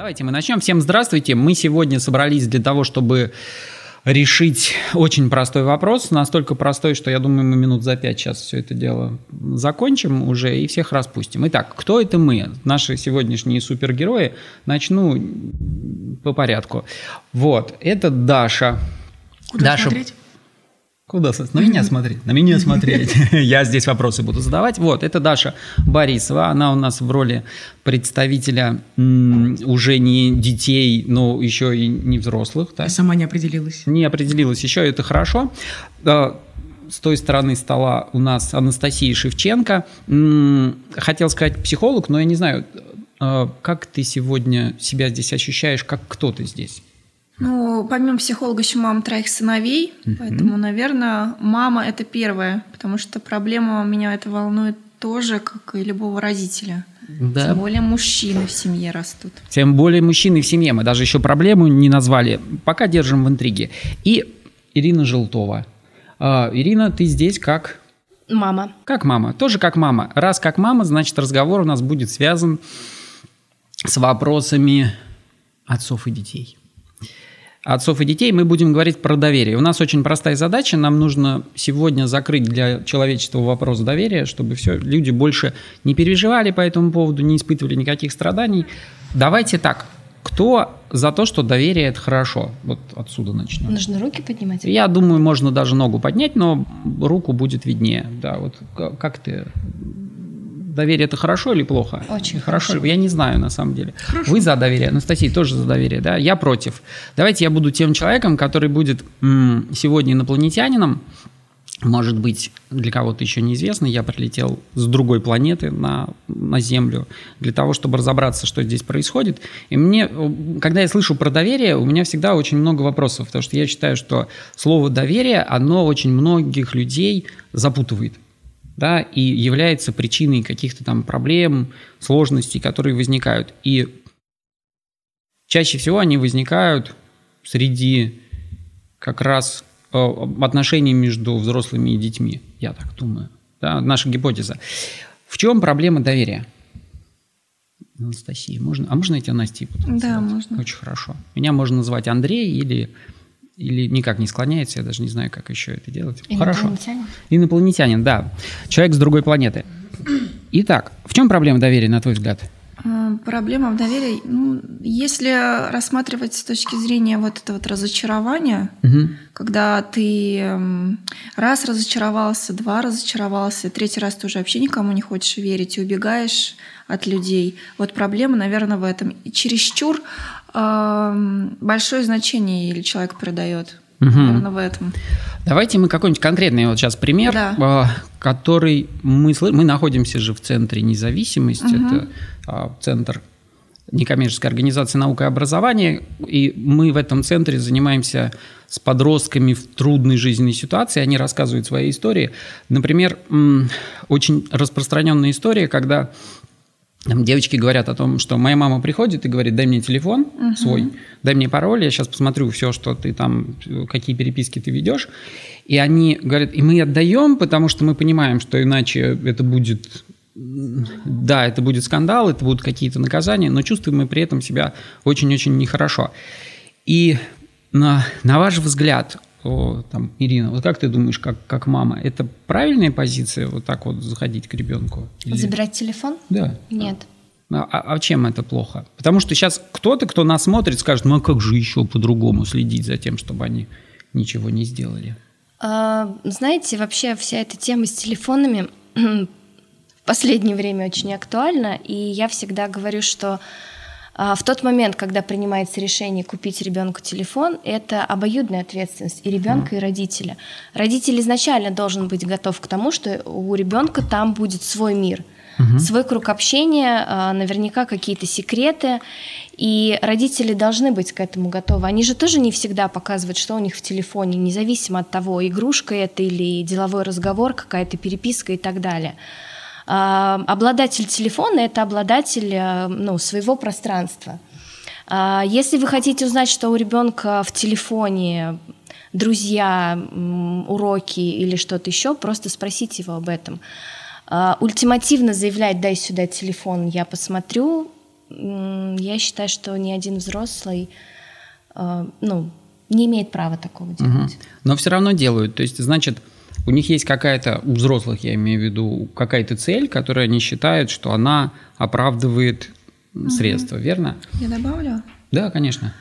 Давайте мы начнем. Всем здравствуйте. Мы сегодня собрались для того, чтобы решить очень простой вопрос, настолько простой, что я думаю, мы минут за пять сейчас все это дело закончим уже и всех распустим. Итак, кто это мы? Наши сегодняшние супергерои. Начну по порядку. Вот, это Даша. Куда Даша, смотреть? Куда? На меня смотреть. На меня смотреть. Я здесь вопросы буду задавать. Вот, это Даша Борисова. Она у нас в роли представителя уже не детей, но еще и не взрослых. да? Я сама не определилась. Не определилась еще, это хорошо. Э, С той стороны стола у нас Анастасия Шевченко. Хотел сказать психолог, но я не знаю, э, как ты сегодня себя здесь ощущаешь, как кто ты здесь? Ну, помимо психолога, еще мама троих сыновей, поэтому, наверное, мама это первое, потому что проблема меня это волнует тоже, как и любого родителя. Да. Тем более мужчины в семье растут. Тем более мужчины в семье. Мы даже еще проблему не назвали. Пока держим в интриге. И Ирина Желтова. А, Ирина, ты здесь как? Мама. Как мама. Тоже как мама. Раз как мама, значит разговор у нас будет связан с вопросами отцов и детей. Отцов и детей мы будем говорить про доверие. У нас очень простая задача. Нам нужно сегодня закрыть для человечества вопрос доверия, чтобы все, люди больше не переживали по этому поводу, не испытывали никаких страданий. Давайте так. Кто за то, что доверие это хорошо? Вот отсюда начнем. Нужно руки поднимать? Я думаю, можно даже ногу поднять, но руку будет виднее. Да, вот как ты? Доверие это хорошо или плохо? Очень хорошо. хорошо. Я не знаю на самом деле. Вы за доверие, Анастасия тоже за доверие, да? Я против. Давайте я буду тем человеком, который будет м, сегодня инопланетянином. Может быть, для кого-то еще неизвестно, я прилетел с другой планеты на, на Землю для того, чтобы разобраться, что здесь происходит. И мне, э, когда я слышу про доверие, у меня всегда очень много вопросов, потому что я считаю, что слово доверие, оно очень многих людей запутывает да, и является причиной каких-то там проблем, сложностей, которые возникают. И чаще всего они возникают среди как раз э, отношений между взрослыми и детьми, я так думаю. Да, наша гипотеза. В чем проблема доверия? Анастасия, можно? А можно я тебя Настей буду Да, можно. Очень хорошо. Меня можно называть Андрей или, или никак не склоняется, я даже не знаю, как еще это делать. Хорошо. Инопланетянин? Инопланетянин, да. Человек с другой планеты. Итак, в чем проблема доверия, на твой взгляд? А, Проблема в доверии, ну, если рассматривать с точки зрения вот этого вот разочарования, Мгм. когда ты м, раз разочаровался, два разочаровался, третий раз ты уже вообще никому не хочешь верить и убегаешь от людей. Вот проблема, наверное, в этом. И чересчур эм, большое значение или человек придает. Наверное, в этом. Давайте мы какой-нибудь конкретный вот сейчас пример, Да. а, который мы слы- мы находимся же в центре независимости, это а, центр некоммерческой организации наука и образования, и мы в этом центре занимаемся с подростками в трудной жизненной ситуации, они рассказывают свои истории. Например, очень распространенная история, когда там девочки говорят о том, что моя мама приходит и говорит, дай мне телефон свой, дай мне пароль, я сейчас посмотрю все, что ты там, какие переписки ты ведешь. И они говорят, и мы отдаем, потому что мы понимаем, что иначе это будет, да, это будет скандал, это будут какие-то наказания, но чувствуем мы при этом себя очень-очень нехорошо. И на, на ваш взгляд, о, там, Ирина, вот как ты думаешь, как, как мама, это правильная позиция вот так вот заходить к ребенку? Или- Забирать телефон? Да. Нет. А, а- а чем это плохо? Потому что сейчас кто-то, кто нас смотрит, скажет, ну а как же еще по-другому следить за тем, чтобы они ничего не сделали? А, Знаете, вообще вся эта тема с телефонами в последнее время очень актуальна, и я всегда говорю, что в тот момент, когда принимается решение купить ребенку телефон, это обоюдная ответственность и ребенка, и родителя. Родитель изначально должен быть готов к тому, что у ребенка там будет свой мир, свой круг общения, а, наверняка какие-то секреты, и родители должны быть к этому готовы. Они же тоже не всегда показывают, что у них в телефоне, независимо от того, игрушка это или деловой разговор, какая-то переписка и так далее. Обладатель телефона – это обладатель а, ну, своего пространства. А, Если вы хотите узнать, что у ребенка в телефоне друзья, уроки или что-то еще, просто спросите его об этом. А, Ультимативно заявлять «дай сюда телефон, я посмотрю», я считаю, что ни один взрослый э, ну, не имеет права такого делать. Угу. Но все равно делают. То есть, значит, у них есть какая-то, у взрослых я имею в виду, какая-то цель, которую они считают, что она оправдывает угу. средства, верно? Я добавлю? Да, конечно.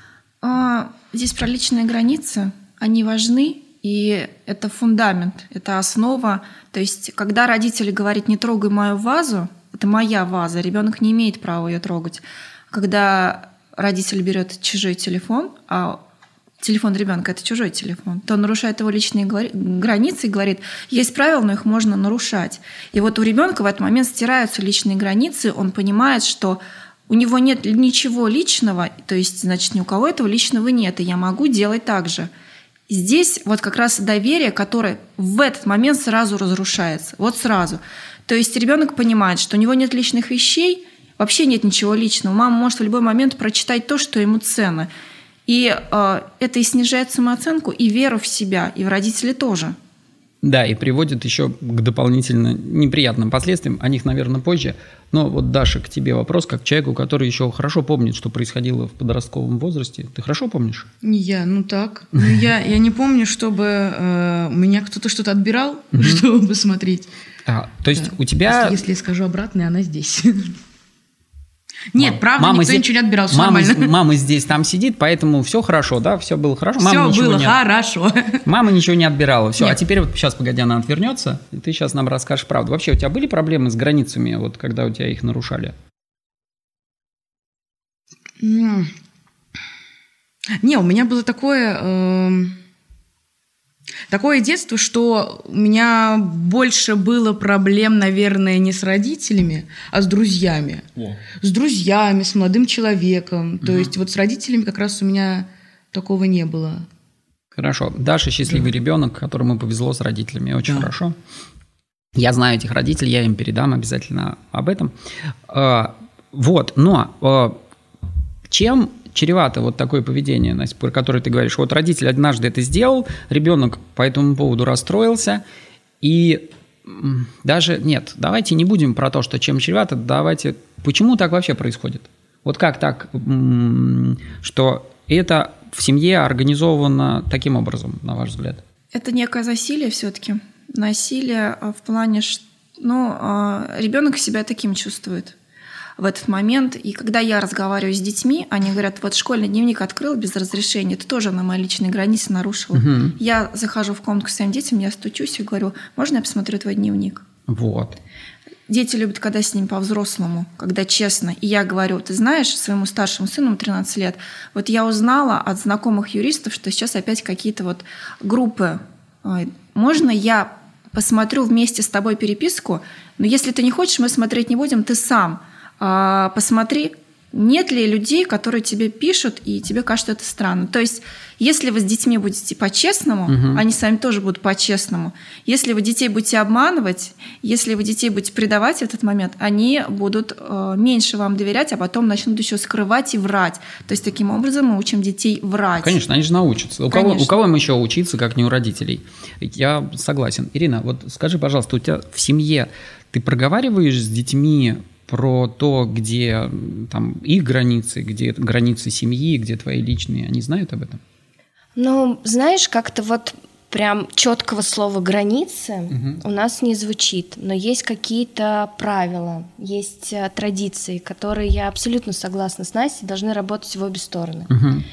А, здесь про личные границы. Они важны, и это фундамент, это основа. То есть, когда родители говорят «не трогай мою вазу», это моя ваза, ребенок не имеет права ее трогать. Когда родитель берет чужой телефон, а телефон ребенка это чужой телефон, то он нарушает его личные границы и говорит, есть правила, но их можно нарушать. И вот у ребенка в этот момент стираются личные границы, он понимает, что у него нет ничего личного, то есть, значит, ни у кого этого личного нет, и я могу делать так же. Здесь вот как раз доверие, которое в этот момент сразу разрушается. Вот сразу. То есть ребенок понимает, что у него нет личных вещей, вообще нет ничего личного. Мама может в любой момент прочитать то, что ему ценно. И э, это и снижает самооценку, и веру в себя, и в родителей тоже. Да, и приводит еще к дополнительно неприятным последствиям, о них, наверное, позже. Но вот, Даша, к тебе вопрос, как человеку, который еще хорошо помнит, что происходило в подростковом возрасте. Ты хорошо помнишь? Не я, ну так. Ну, я, я не помню, чтобы э, меня кто-то что-то отбирал, чтобы посмотреть. А, то есть да. у тебя... Если, если я скажу обратно, она здесь. Нет, мам, правда, мама никто здесь, ничего не отбирал, все мама, нормально. Мама здесь там сидит, поэтому все хорошо, да, все было хорошо. Мама все было не, хорошо. Мама ничего не отбирала, все. Нет. А теперь вот сейчас, погоди, она отвернется, и ты сейчас нам расскажешь правду. Вообще, у тебя были проблемы с границами, вот когда у тебя их нарушали? Не, у меня было такое... Э Такое детство, что у меня больше было проблем, наверное, не с родителями, а с друзьями. О. С друзьями, с молодым человеком. Угу. То есть вот с родителями как раз у меня такого не было. Хорошо. Даша счастливый да. ребенок, которому повезло с родителями. Очень да. хорошо. Я знаю этих родителей, я им передам обязательно об этом. А, вот, но а, чем чревато вот такое поведение, Настя, про которое ты говоришь. Вот родитель однажды это сделал, ребенок по этому поводу расстроился, и даже нет, давайте не будем про то, что чем чревато, давайте, почему так вообще происходит? Вот как так, что это в семье организовано таким образом, на ваш взгляд? Это некое засилие все-таки. Насилие в плане, что ну, а, ребенок себя таким чувствует в этот момент. И когда я разговариваю с детьми, они говорят, вот школьный дневник открыл без разрешения, это тоже на мои личные границы нарушило. Угу. Я захожу в комнату к своим детям, я стучусь и говорю, можно я посмотрю твой дневник? Вот. Дети любят, когда с ним по-взрослому, когда честно. И я говорю, ты знаешь, своему старшему сыну 13 лет, вот я узнала от знакомых юристов, что сейчас опять какие-то вот группы. Можно я посмотрю вместе с тобой переписку, но если ты не хочешь, мы смотреть не будем, ты сам посмотри, нет ли людей, которые тебе пишут, и тебе кажется это странно. То есть, если вы с детьми будете по-честному, угу. они с вами тоже будут по-честному. Если вы детей будете обманывать, если вы детей будете предавать в этот момент, они будут э, меньше вам доверять, а потом начнут еще скрывать и врать. То есть, таким образом мы учим детей врать. Конечно, они же научатся. У кого, у кого им еще учиться, как не у родителей? Я согласен. Ирина, вот скажи, пожалуйста, у тебя в семье ты проговариваешь с детьми про то, где там их границы, где границы семьи, где твои личные, они знают об этом? Ну, знаешь, как-то вот прям четкого слова границы угу. у нас не звучит, но есть какие-то правила, есть э, традиции, которые я абсолютно согласна с Настей, должны работать в обе стороны. Угу.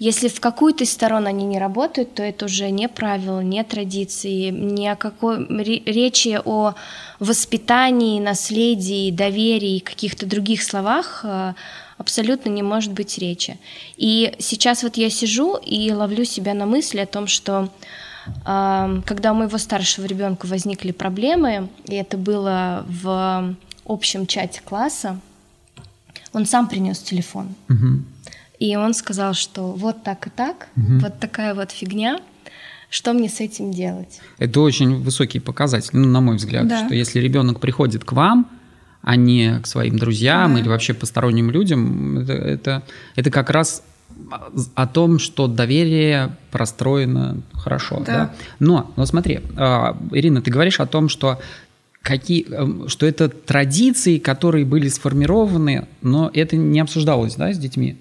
Если в какую-то из сторон они не работают, то это уже не правила, не традиции, ни о какой речи о воспитании, наследии, доверии и каких-то других словах э, абсолютно не может быть речи. И сейчас вот я сижу и ловлю себя на мысли о том, что э, когда у моего старшего ребенка возникли проблемы, и это было в общем чате класса, он сам принес телефон. Угу. И он сказал, что вот так и так, угу. вот такая вот фигня, что мне с этим делать? Это очень высокий показатель, ну, на мой взгляд, да. что если ребенок приходит к вам, а не к своим друзьям да. или вообще посторонним людям, это, это, это как раз о том, что доверие простроено хорошо. Да. Да? Но, но смотри, а, Ирина, ты говоришь о том, что какие, эм, что это традиции, которые были сформированы, но это не обсуждалось, да, с детьми?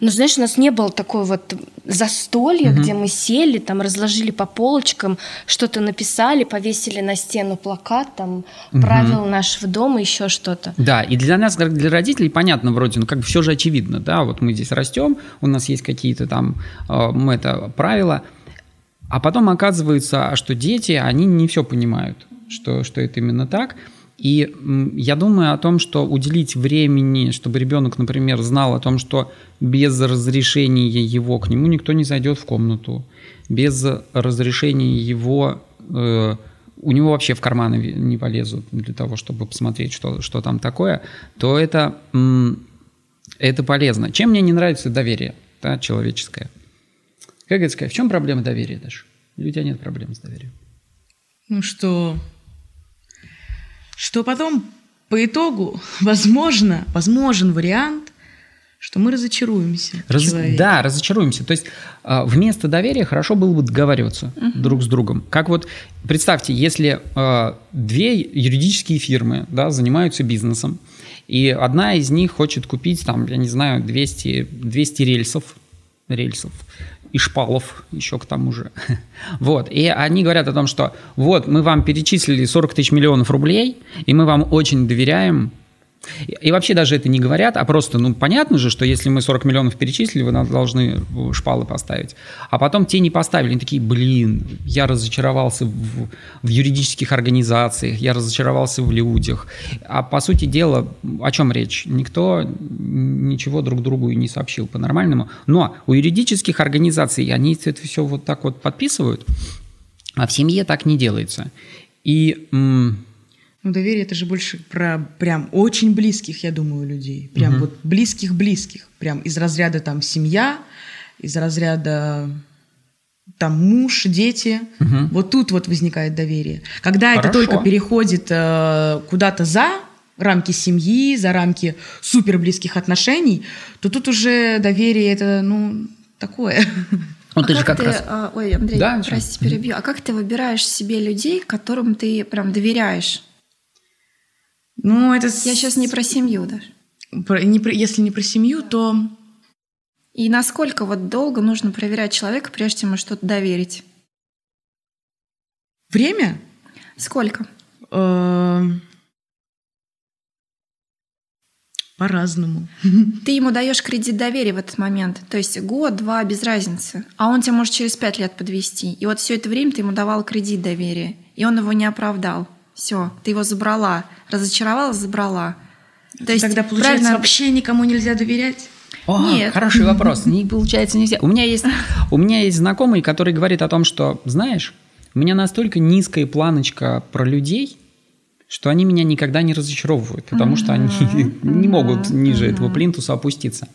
Ну, знаешь, у нас не было такой вот застолья, угу. где мы сели, там разложили по полочкам, что-то написали, повесили на стену плакат, там угу. правила нашего дома, еще что-то. Да, и для нас, как для родителей, понятно вроде, ну как бы все же очевидно, да, вот мы здесь растем, у нас есть какие-то там э, это правила, а потом оказывается, а что дети, они не все понимают, что, что это именно так. И я думаю о том, что уделить времени, чтобы ребенок, например, знал о том, что без разрешения его к нему никто не зайдет в комнату, без разрешения его э, у него вообще в карманы не полезут для того, чтобы посмотреть, что, что там такое, то это, это полезно. Чем мне не нравится доверие да, человеческое? Как это сказать, в чем проблема доверия, Даша? Или у тебя нет проблем с доверием? Ну что, что потом по итогу, возможно, возможен вариант, что мы разочаруемся. Раз, да, разочаруемся. То есть а, вместо доверия хорошо было бы договариваться uh-huh. друг с другом. Как вот представьте, если э, две юридические фирмы да, занимаются бизнесом, и одна из них хочет купить, там, я не знаю, 200, 200 рельсов, рельсов, и шпалов еще к тому же. Вот. И они говорят о том, что вот мы вам перечислили 40 тысяч миллионов рублей, и мы вам очень доверяем, и вообще даже это не говорят, а просто, ну, понятно же, что если мы 40 миллионов перечислили, вы должны шпалы поставить. А потом те не поставили. Они такие, блин, я разочаровался в, в юридических организациях, я разочаровался в людях. А по сути дела, о чем речь? Никто ничего друг другу не сообщил по-нормальному. Но у юридических организаций они это все вот так вот подписывают, а в семье так не делается. И... М- ну, доверие это же больше про прям очень близких, я думаю, людей. Прям угу. вот близких-близких. Прям из разряда там семья, из разряда там муж, дети. Угу. Вот тут вот возникает доверие. Когда Хорошо. это только переходит э, куда-то за рамки семьи, за рамки супер близких отношений, то тут уже доверие это, ну, такое. Ну, а ты как же как ты, раз... А, ой, Андрей, да, прости, перебью. А как ты выбираешь себе людей, которым ты прям доверяешь? Ну, это... Я сейчас не про семью даже. Про, не про, если не про семью, то... И насколько вот долго нужно проверять человека, прежде чем ему что-то доверить? Время? Сколько? Эм, по-разному. Ты ему даешь кредит доверия в этот момент. То есть год, два, без разницы. А он тебя может через пять лет подвести. И вот все это время ты ему давал кредит доверия. И он его не оправдал. Все, ты его забрала. Разочаровала, забрала. То есть, Тогда, получается, правильно... вообще никому нельзя доверять? О, Нет. хороший вопрос. Не получается нельзя. У меня есть, у меня есть знакомый, который говорит о том, что, знаешь, у меня настолько низкая планочка про людей, что они меня никогда не разочаровывают, потому что они не могут ниже этого плинтуса опуститься.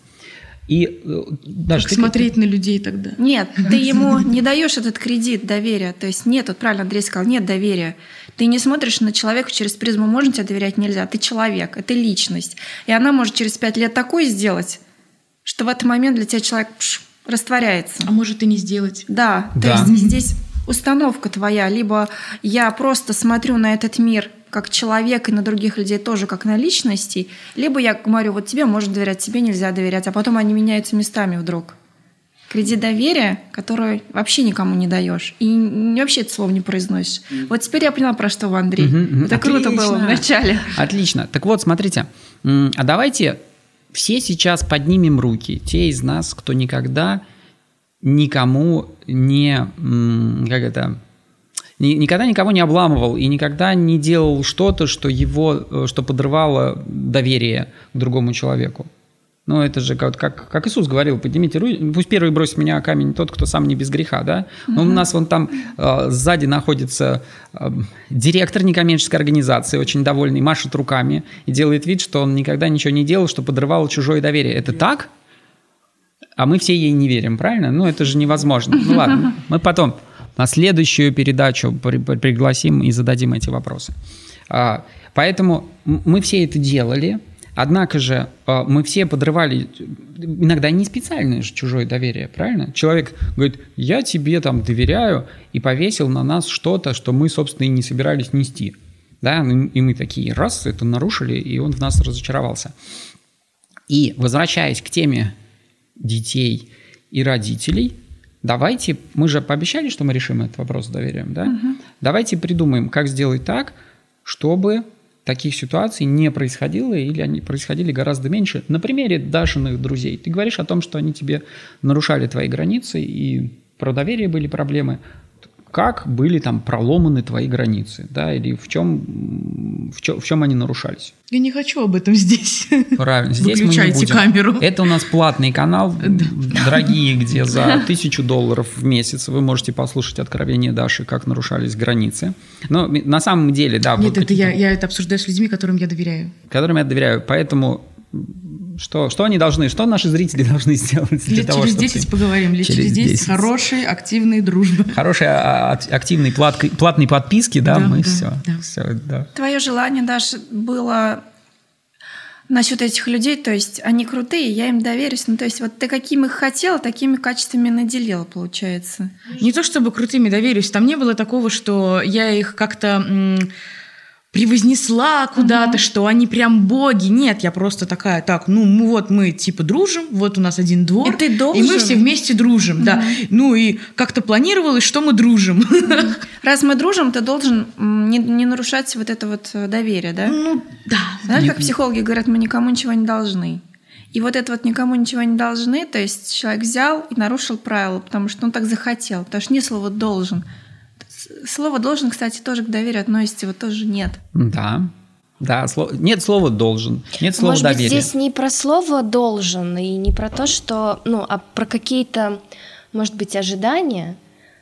И э, даже как ты... смотреть на людей тогда? Нет, ты ему не даешь этот кредит доверия. То есть нет, вот правильно Андрей сказал, нет доверия. Ты не смотришь на человека через призму, можно тебе доверять, нельзя. Ты человек, это личность. И она может через пять лет такое сделать, что в этот момент для тебя человек пш, растворяется. А может и не сделать. Да, да. то есть здесь установка твоя. Либо я просто смотрю на этот мир как человек и на других людей тоже как на личности, либо я говорю, вот тебе можно доверять, тебе нельзя доверять, а потом они меняются местами вдруг. Кредит доверия, который вообще никому не даешь. И вообще это слово не произносишь. Mm. Вот теперь я поняла, про что вы, Андрей. Mm-hmm, Это Отлично. круто было вначале. Отлично. Так вот, смотрите. А давайте все сейчас поднимем руки. Те из нас, кто никогда никому не... Как это никогда никого не обламывал и никогда не делал что-то, что его, э, что подрывало доверие к другому человеку. Ну, это же как, как, как Иисус говорил, поднимите руки, пусть первый бросит меня камень тот, кто сам не без греха, да? Но у нас вон там э, сзади находится э, директор некоммерческой организации, очень довольный, машет руками и делает вид, что он никогда ничего не делал, что подрывало чужое доверие. Это так? А мы все ей не верим, правильно? Ну, это же невозможно. Ну, ладно, мы потом на следующую передачу при, при, пригласим и зададим эти вопросы. А, поэтому мы все это делали, Однако же а, мы все подрывали, иногда не специально же чужое доверие, правильно? Человек говорит, я тебе там доверяю, и повесил на нас что-то, что мы, собственно, и не собирались нести. Да, и мы такие, раз, это нарушили, и он в нас разочаровался. И возвращаясь к теме детей и родителей, давайте, мы же пообещали, что мы решим этот вопрос с доверием, да? Угу. Давайте придумаем, как сделать так, чтобы таких ситуаций не происходило или они происходили гораздо меньше. На примере Дашиных друзей. Ты говоришь о том, что они тебе нарушали твои границы и про доверие были проблемы как были там проломаны твои границы, да, или в чем, в чем, в чем они нарушались. Я не хочу об этом здесь. Правильно, здесь Выключайте мы не будем. камеру. Это у нас платный канал, дорогие, где за тысячу долларов в месяц вы можете послушать откровение Даши, как нарушались границы. Но на самом деле, да. Нет, вот это я, я это обсуждаю с людьми, которым я доверяю. Которым я доверяю, поэтому что, что они должны, что наши зрители должны сделать для лет того, через 10 ты... поговорим, лет через 10, 10. хорошей, активной дружбы. Хорошей, а, активной плат, платной подписки, да, да мы да, все, да. все, да. Твое желание, Даша, было насчет этих людей, то есть они крутые, я им доверюсь. Ну, то есть вот ты каким их хотела, такими качествами наделила, получается. Не то чтобы крутыми доверюсь, там не было такого, что я их как-то превознесла куда-то, mm-hmm. что они прям боги. Нет, я просто такая, так, ну мы, вот мы типа дружим, вот у нас один двор, и, ты должен. и мы все вместе дружим, mm-hmm. да. Ну и как-то планировалось, что мы дружим. Mm-hmm. Раз мы дружим, ты должен не, не нарушать вот это вот э, доверие, да? Ну да. Знаешь, как психологи говорят, мы никому ничего не должны. И вот это вот никому ничего не должны, то есть человек взял и нарушил правила, потому что он так захотел, потому что не слово должен. Слово должен, кстати, тоже к доверию относится, вот тоже нет. Да. Да, слов... нет слова должен, нет слова Может доверия. Быть, здесь не про слово должен и не про то, что, ну, а про какие-то, может быть, ожидания.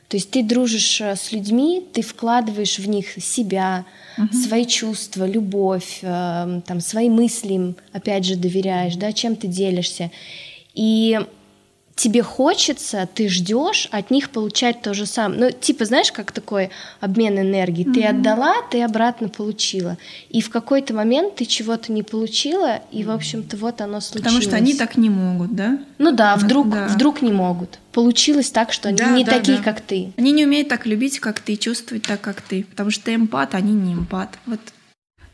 То есть ты дружишь э, с людьми, ты вкладываешь в них себя, угу. свои чувства, любовь, э, там, свои мысли им, опять же, доверяешь, да, чем ты делишься. И тебе хочется, ты ждешь от них получать то же самое. Ну, типа, знаешь, как такой обмен энергии. Mm-hmm. Ты отдала, ты обратно получила. И в какой-то момент ты чего-то не получила, и, в общем-то, вот оно случилось. Потому что они так не могут, да? Ну да, вдруг, да. вдруг не могут. Получилось так, что они да, не да, такие, да. как ты. Они не умеют так любить, как ты, чувствовать так, как ты. Потому что ты эмпат, а они не эмпат. Вот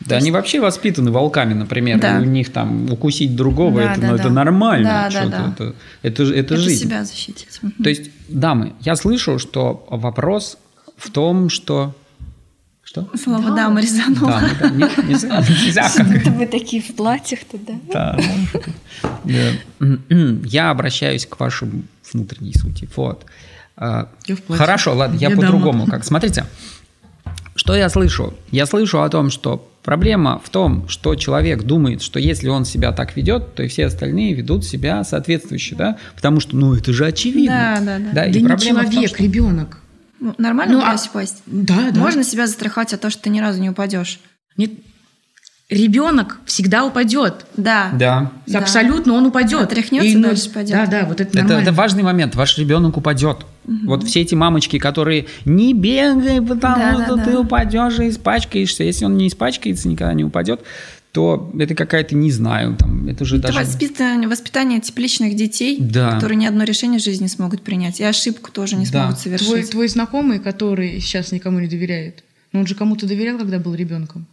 да, есть... они вообще воспитаны волками, например. Да. у них там укусить другого да, это, да, ну, да. это нормально. Да, да, да. Это, это, это, это жизнь. себя защитить. То есть, дамы, я слышу, что вопрос в том, что что? Слово да, дама резануло. Да, да, не, нельзя, нельзя как... Вы такие в платьях туда. Да. Я обращаюсь к вашей внутренней сути. Вот. А, хорошо, ладно, я, я по-другому. Как смотрите, что я слышу? Я слышу о том, что Проблема в том, что человек думает, что если он себя так ведет, то и все остальные ведут себя соответствующе, да? Потому что, ну, это же очевидно. Да, да, да. Да, да и не человек, том, что... ребенок. Ну, нормально ну, а... упасть? Да, да. Можно себя застраховать от того, что ты ни разу не упадешь? Нет, ребенок всегда упадет. Да. Да. Абсолютно он упадет. Отряхнется, и, ну, дальше пойдет. Да, да, вот это, это Это важный момент. Ваш ребенок упадет. Угу. Вот все эти мамочки, которые не бегай, потому да, что да, ты да. упадешь и испачкаешься. Если он не испачкается, никогда не упадет, то это какая-то, не знаю, там, это же это даже... воспитание, воспитание тепличных детей, да. которые ни одно решение в жизни не смогут принять, и ошибку тоже не да. смогут совершить. Твой, твой знакомый, который сейчас никому не доверяет, он же кому-то доверял, когда был ребенком?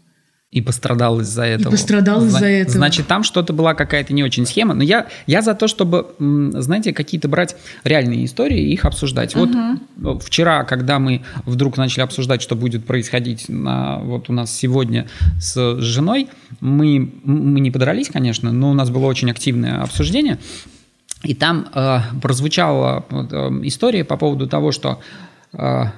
И пострадал из-за этого. И пострадал из-за этого. Значит, там что-то была какая-то не очень схема. Но я, я за то, чтобы, знаете, какие-то брать реальные истории и их обсуждать. Вот вчера, когда мы вдруг начали обсуждать, что будет происходить на, вот у нас сегодня с женой, мы, мы не подрались, конечно, но у нас было очень активное обсуждение. И там э, прозвучала э, история по поводу того, что... Э,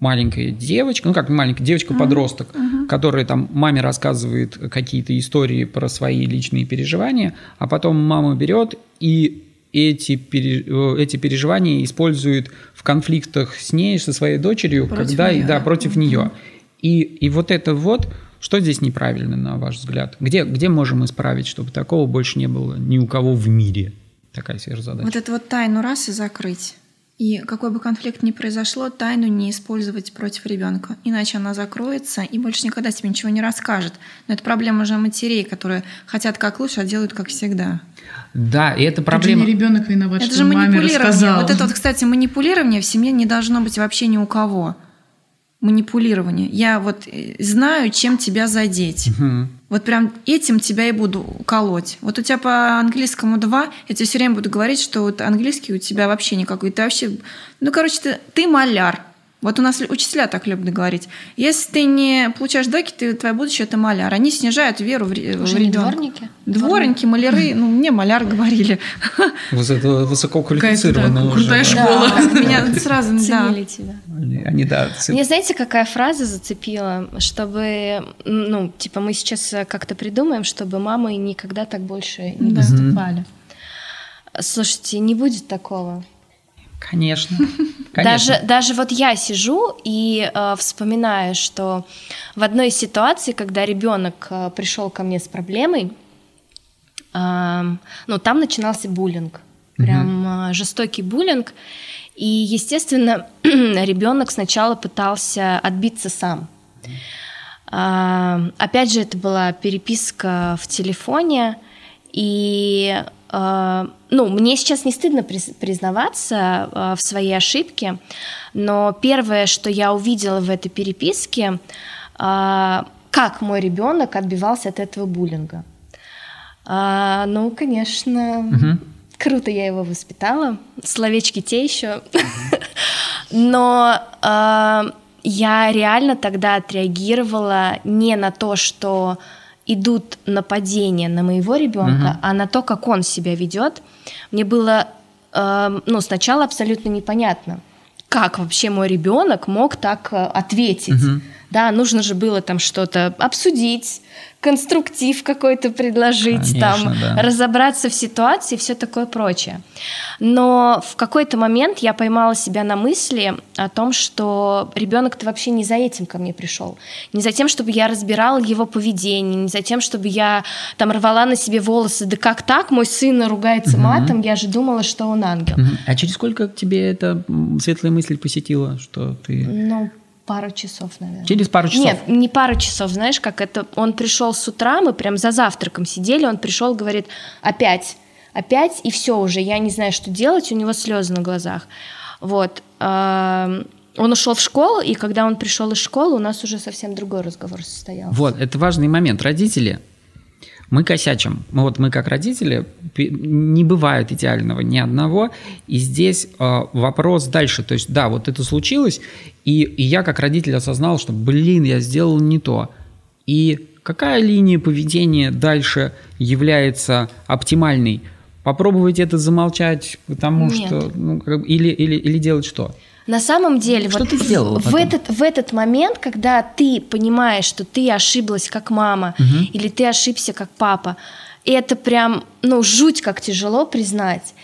маленькая девочка, ну как маленькая девочка-подросток, uh-huh. которая там маме рассказывает какие-то истории про свои личные переживания, а потом мама берет и эти, пере, э, эти переживания использует в конфликтах с ней, со своей дочерью, против когда нее. да, против uh-huh. нее. И, и вот это вот, что здесь неправильно, на ваш взгляд? Где, где можем исправить, чтобы такого больше не было ни у кого в мире? Такая сверхзадача. Вот эту вот тайну раз и закрыть. И какой бы конфликт ни произошло, тайну не использовать против ребенка. Иначе она закроется и больше никогда тебе ничего не расскажет. Но это проблема уже матерей, которые хотят как лучше, а делают как всегда. Да, и это проблема. Это же не ребенок виноват, это что же маме манипулирование. рассказал. Вот это вот, кстати, манипулирование в семье не должно быть вообще ни у кого. манипулирование. Я вот э, знаю, чем тебя задеть. Мгм. Вот прям этим тебя и буду колоть. Вот у тебя по английскому два, я тебе все время буду говорить, что вот английский у тебя вообще никакой. Ты вообще, ну, короче, ты, ты маляр. Вот у нас учителя так любят говорить. Если ты не получаешь деки, ты, твое будущее это маляр. Они снижают веру в, в Уже не ребенка. дворники? Дворники, маляры, ну, мне маляр говорили. Вот это высококвалифицированно Какая-то, да, уже. крутая да. школа. Как меня сразу, да. Ценили тебя. Они, они, да, ц- Мне знаете, какая фраза зацепила, чтобы, ну, типа, мы сейчас как-то придумаем, чтобы мамы никогда так больше не Да. поступали. Слушайте, не будет такого. Конечно. Даже, Конечно. даже вот я сижу и э, вспоминаю, что в одной ситуации, когда ребенок э, пришел ко мне с проблемой, ам, ну, там начинался буллинг, прям э, жестокий буллинг. И, естественно, ребенок сначала пытался отбиться сам. А, опять же, это была переписка в телефоне, и а, ну, мне сейчас не стыдно приз- признаваться а, в своей ошибке, но первое, что я увидела в этой переписке, а, как мой ребенок отбивался от этого буллинга. Ну, конечно, Мгм. круто я его воспитала, словечки те еще. Но я реально тогда отреагировала не на то, что идут нападения на моего ребенка, Мгм. а на то, как он себя ведет. Мне было э, ну, сначала абсолютно непонятно, как вообще мой ребенок мог так э, ответить. Мгм. Да, нужно же было там что-то обсудить, конструктив какой-то предложить, там Конечно, да. разобраться в ситуации и все такое прочее. Но в какой-то момент я поймала себя на мысли о том, что ребенок-то вообще не за этим ко мне пришел. Не за тем, чтобы я разбирала его поведение, не за тем, чтобы я там рвала на себе волосы. Да как так? Мой сын ругается Мгм. матом, я же думала, что он ангел. Мгм. А через сколько к тебе эта светлая мысль посетила, что ты... Ну, пару часов, наверное. Через пару часов? Нет, не пару часов, знаешь, как это. Он пришел с утра, мы прям за завтраком сидели, он пришел, говорит, опять, опять, и все уже, я не знаю, что делать, у него слезы на глазах. Вот. эм, Он ушел в школу, и когда он пришел из школы, у нас уже совсем другой разговор состоялся. Вот, это важный момент. Родители, мы косячим. Мы, вот мы как родители, не бывает идеального ни одного. И здесь э, вопрос дальше. То есть, да, вот это случилось, и, и я как родитель осознал, что, блин, я сделал не то. И какая линия поведения дальше является оптимальной? Попробовать это замолчать, потому Нет. что... Ну, как или, или, или делать что? На самом деле, Что вот ты сделала в, потом? этот, в этот момент, когда ты понимаешь, что ты ошиблась как мама Мгм. или ты ошибся как папа, это прям, ну, жуть как тяжело признать.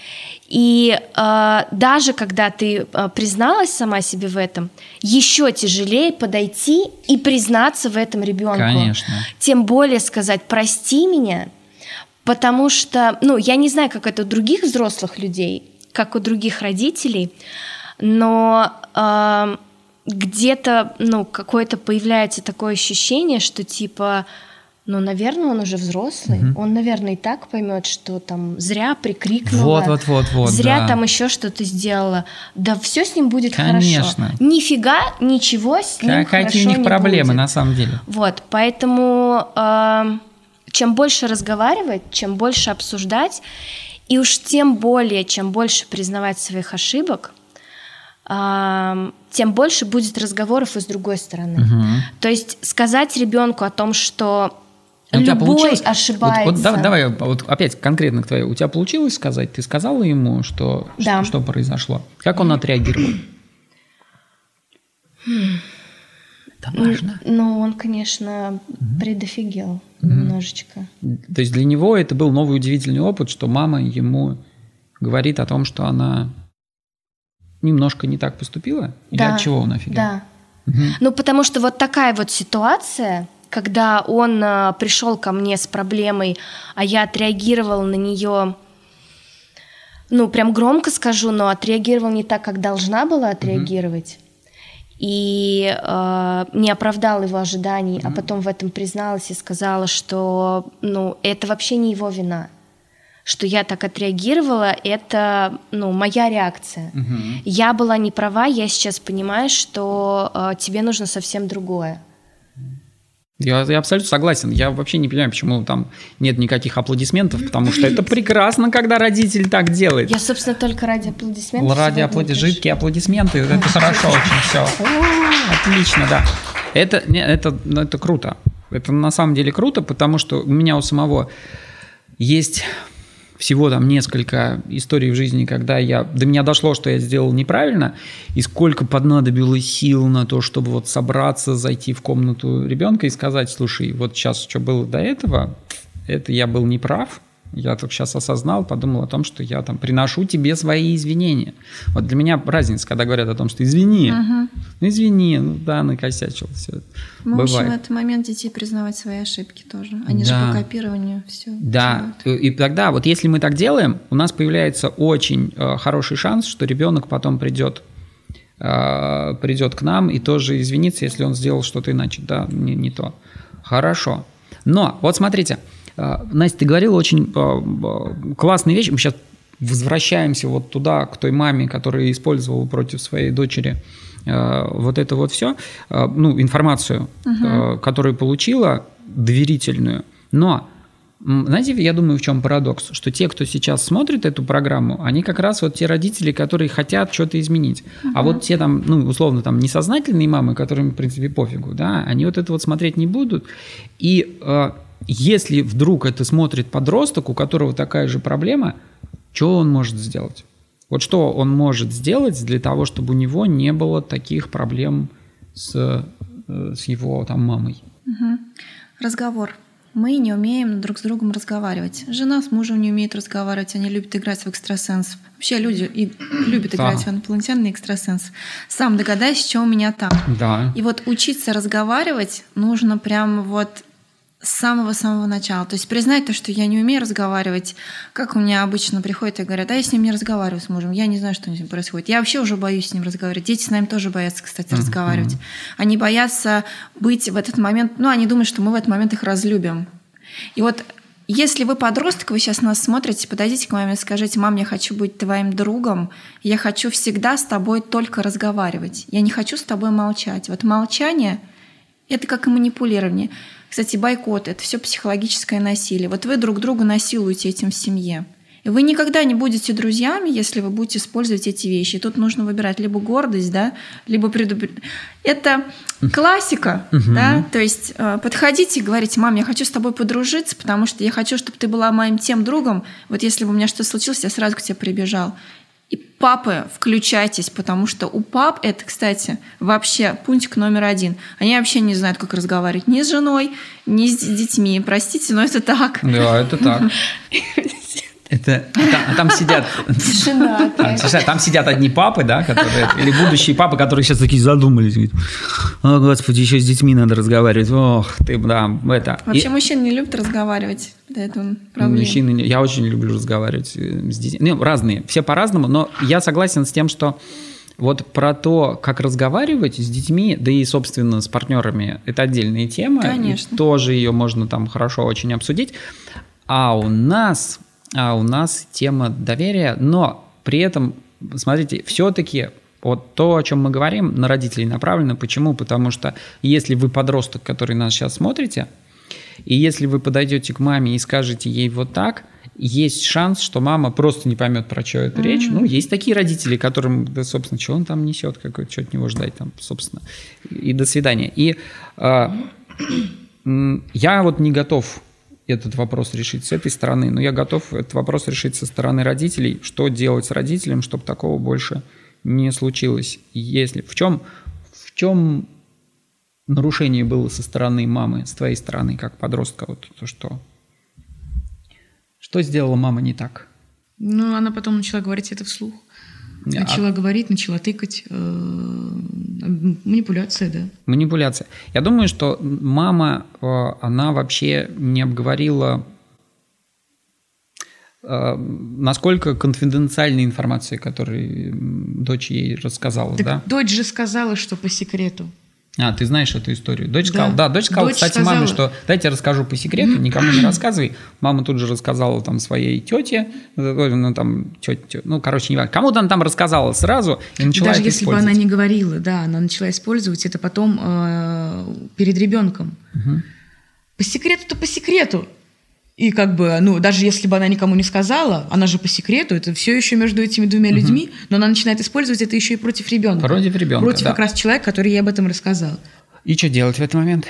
И э, даже когда ты э, призналась сама себе в этом, еще тяжелее подойти и признаться в этом ребенку. Конечно. Тем более сказать прости меня, потому что, ну, я не знаю, как это у других взрослых людей, как у других родителей, но э, где-то, ну, какое-то появляется такое ощущение, что типа, ну, наверное, он уже взрослый, Мгм. он, наверное, и так поймет, что там зря прикрикнула. Вот, вот, вот, вот. Зря да. там еще что-то сделала. Да все с ним будет Конечно. хорошо. Нифига, ничего с ним Какие хорошо у них не проблемы будет. на самом деле? Вот, поэтому э, чем больше разговаривать, чем больше обсуждать, и уж тем более, чем больше признавать своих ошибок, тем больше будет разговоров и с другой стороны. Мгм. То есть сказать ребенку о том, что А у тебя любой получилось? Вот- ошибается. Вот, да- давай, вот опять конкретно к твоей. У тебя получилось сказать? Ты сказала ему, что, Да. что, что произошло? Как он отреагировал? Это важно. Ну, он, конечно, предофигел немножечко. То есть для него это был новый удивительный опыт, что мама ему говорит о том, что она немножко не так поступила? Или Да, от чего он офигел? Да. Мгм. Ну, потому что вот такая вот ситуация, когда он э, пришел ко мне с проблемой, а я отреагировала на нее, ну, прям громко скажу, но отреагировала не так, как должна была отреагировать. И э, не оправдала его ожиданий, а потом в этом призналась и сказала, что ну, это вообще не его вина. Что я так отреагировала, это ну, моя реакция. Угу. Я была не права, я сейчас понимаю, что э, тебе нужно совсем другое. Я, я абсолютно согласен. Я вообще не понимаю, почему там нет никаких аплодисментов, потому что это прекрасно, когда родитель так делает. Я, собственно, только ради аплодисментов. Ради аплодисментов, жидкие аплодисменты, это хорошо очень все. Отлично, да. Это, это, ну, это круто. Это на самом деле круто, потому что у меня у самого есть всего там несколько историй в жизни, когда я, до меня дошло, что я сделал неправильно, и сколько понадобилось сил на то, чтобы вот собраться, зайти в комнату ребенка и сказать, слушай, вот сейчас что было до этого, это я был неправ, я только сейчас осознал, подумал о том, что я там приношу тебе свои извинения. Вот для меня разница, когда говорят о том, что извини, угу. ну извини, ну да, накосячил, все. Мы Бывает. в этот момент детей признавать свои ошибки тоже. Они да. же по копированию все. Да, делают. и тогда вот если мы так делаем, у нас появляется очень э, хороший шанс, что ребенок потом придет э, придет к нам и тоже извинится, если он сделал что-то иначе, да, не, не то. Хорошо. Но вот смотрите, а, Настя, ты говорила очень а, классные вещи. Мы сейчас возвращаемся вот туда, к той маме, которая использовала против своей дочери вот это вот все, ну, информацию, угу. которую получила, доверительную. Но знаете, я думаю, в чем парадокс? Что те, кто сейчас смотрит эту программу, они как раз вот те родители, которые хотят что-то изменить. Uh-huh. А вот те там, ну, условно, там, несознательные мамы, которым, в принципе, пофигу, да, они вот это вот смотреть не будут. И если вдруг это смотрит подросток, у которого такая же проблема, что он может сделать? Вот что он может сделать для того, чтобы у него не было таких проблем с, э, с его там мамой? Угу. Разговор. Мы не умеем друг с другом разговаривать. Жена с мужем не умеет разговаривать, они любят играть в экстрасенс. Вообще люди и любят играть да. в инопланетян и экстрасенс. Сам догадайся, что у меня там. Да. И вот учиться разговаривать нужно прямо вот с самого-самого начала. То есть признать то, что я не умею разговаривать, как у меня обычно приходят и говорят, а я с ним не разговариваю с мужем, я не знаю, что с ним происходит. Я вообще уже боюсь с ним разговаривать. Дети с нами тоже боятся, кстати, uh-huh. разговаривать. Они боятся быть в этот момент, ну, они думают, что мы в этот момент их разлюбим. И вот если вы подросток, вы сейчас нас смотрите, подойдите к маме и скажите, мам, я хочу быть твоим другом, я хочу всегда с тобой только разговаривать, я не хочу с тобой молчать. Вот молчание — это как и манипулирование. Кстати, бойкот — это все психологическое насилие. Вот вы друг друга насилуете этим в семье. И вы никогда не будете друзьями, если вы будете использовать эти вещи. И тут нужно выбирать либо гордость, да, либо предупреждение. Это классика, да, то есть э, подходите и говорите, мам, я хочу с тобой подружиться, потому что я хочу, чтобы ты была моим тем другом. Вот если бы у меня что-то случилось, я сразу к тебе прибежал. И папы, включайтесь, потому что у пап это, кстати, вообще пунктик номер один. Они вообще не знают, как разговаривать ни с женой, ни с детьми. Простите, но это так. Да, это так. Это, там, а там сидят... Тишина. Там, там сидят одни папы, да, которые, или будущие папы, которые сейчас такие задумались. Говорят, О, господи, еще с детьми надо разговаривать. Ох, ты, да, это. Вообще и... мужчины не любят разговаривать. Да, это проблема. Мужчины, я очень люблю разговаривать э, с детьми. Ну, разные, все по-разному, но я согласен с тем, что вот про то, как разговаривать с детьми, да и, собственно, с партнерами, это отдельная тема. Конечно. И тоже ее можно там хорошо очень обсудить. А у нас а у нас тема доверия, но при этом, смотрите, все-таки вот то, о чем мы говорим, на родителей направлено. Почему? Потому что если вы подросток, который нас сейчас смотрите, и если вы подойдете к маме и скажете ей вот так, есть шанс, что мама просто не поймет, про что это mm-hmm. речь. Ну, есть такие родители, которым, да, собственно, что он там несет, какой, что от него ждать там, собственно, и до свидания. И э, я вот не готов этот вопрос решить с этой стороны, но я готов этот вопрос решить со стороны родителей, что делать с родителем, чтобы такого больше не случилось. Если в чем, в чем нарушение было со стороны мамы, с твоей стороны, как подростка, вот то что, что сделала мама не так? Ну, она потом начала говорить это вслух. Начала а... говорить, начала тыкать. Э, манипуляция, да. Манипуляция. Я думаю, что мама, э, она вообще не обговорила э, насколько конфиденциальной информации, которую дочь ей рассказала, так да? Дочь же сказала, что по секрету. А, ты знаешь эту историю. Дочь да. сказала, да, дочь сказала, дочь кстати, сказала... маме, что дайте расскажу по секрету, никому не рассказывай. Мама тут же рассказала там своей тете, ну там, тете, ну, короче, не важно. Кому-то она там рассказала сразу и начала Даже если бы она не говорила, да, она начала использовать это потом э, перед ребенком. Угу. По секрету-то по секрету. И как бы, ну, даже если бы она никому не сказала, она же по секрету, это все еще между этими двумя угу. людьми, но она начинает использовать это еще и против ребенка. Против ребенка, Против да. как раз человека, который ей об этом рассказал. И что делать в этот момент?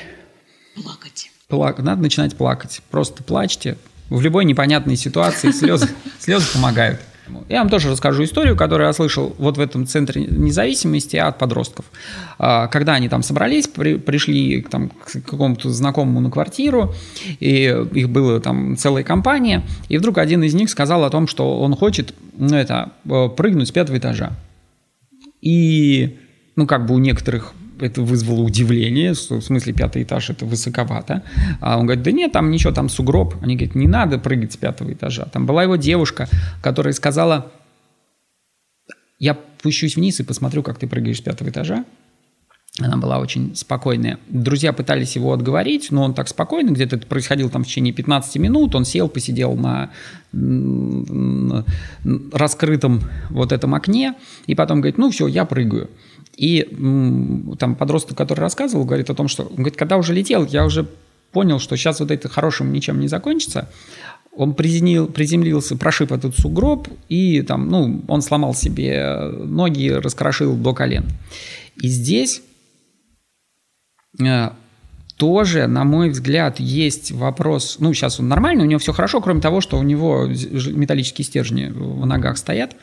Плакать. Плак... Надо начинать плакать. Просто плачьте. В любой непонятной ситуации слезы, слезы помогают. Я вам тоже расскажу историю, которую я слышал вот в этом центре независимости от подростков. А, когда они там собрались, при, пришли там, к какому-то знакомому на квартиру, и их была там целая компания, и вдруг один из них сказал о том, что он хочет ну, это, э, прыгнуть с пятого этажа. И ну, как бы у некоторых это вызвало удивление, в смысле пятый этаж это высоковато. А он говорит, да нет, там ничего, там сугроб. Они говорят, не надо прыгать с пятого этажа. Там была его девушка, которая сказала, я пущусь вниз и посмотрю, как ты прыгаешь с пятого этажа. Она была очень спокойная. Друзья пытались его отговорить, но он так спокойно, где-то это происходило там в течение 15 минут, он сел, посидел на раскрытом вот этом окне, и потом говорит, ну все, я прыгаю. И там подросток, который рассказывал, говорит о том, что, он говорит, когда уже летел, я уже понял, что сейчас вот это хорошим ничем не закончится. Он приземлил, приземлился, прошиб этот сугроб, и там, ну, он сломал себе ноги, раскрошил до колен. И здесь э, тоже, на мой взгляд, есть вопрос. Ну, сейчас он нормальный, у него все хорошо, кроме того, что у него металлические стержни в ногах стоят.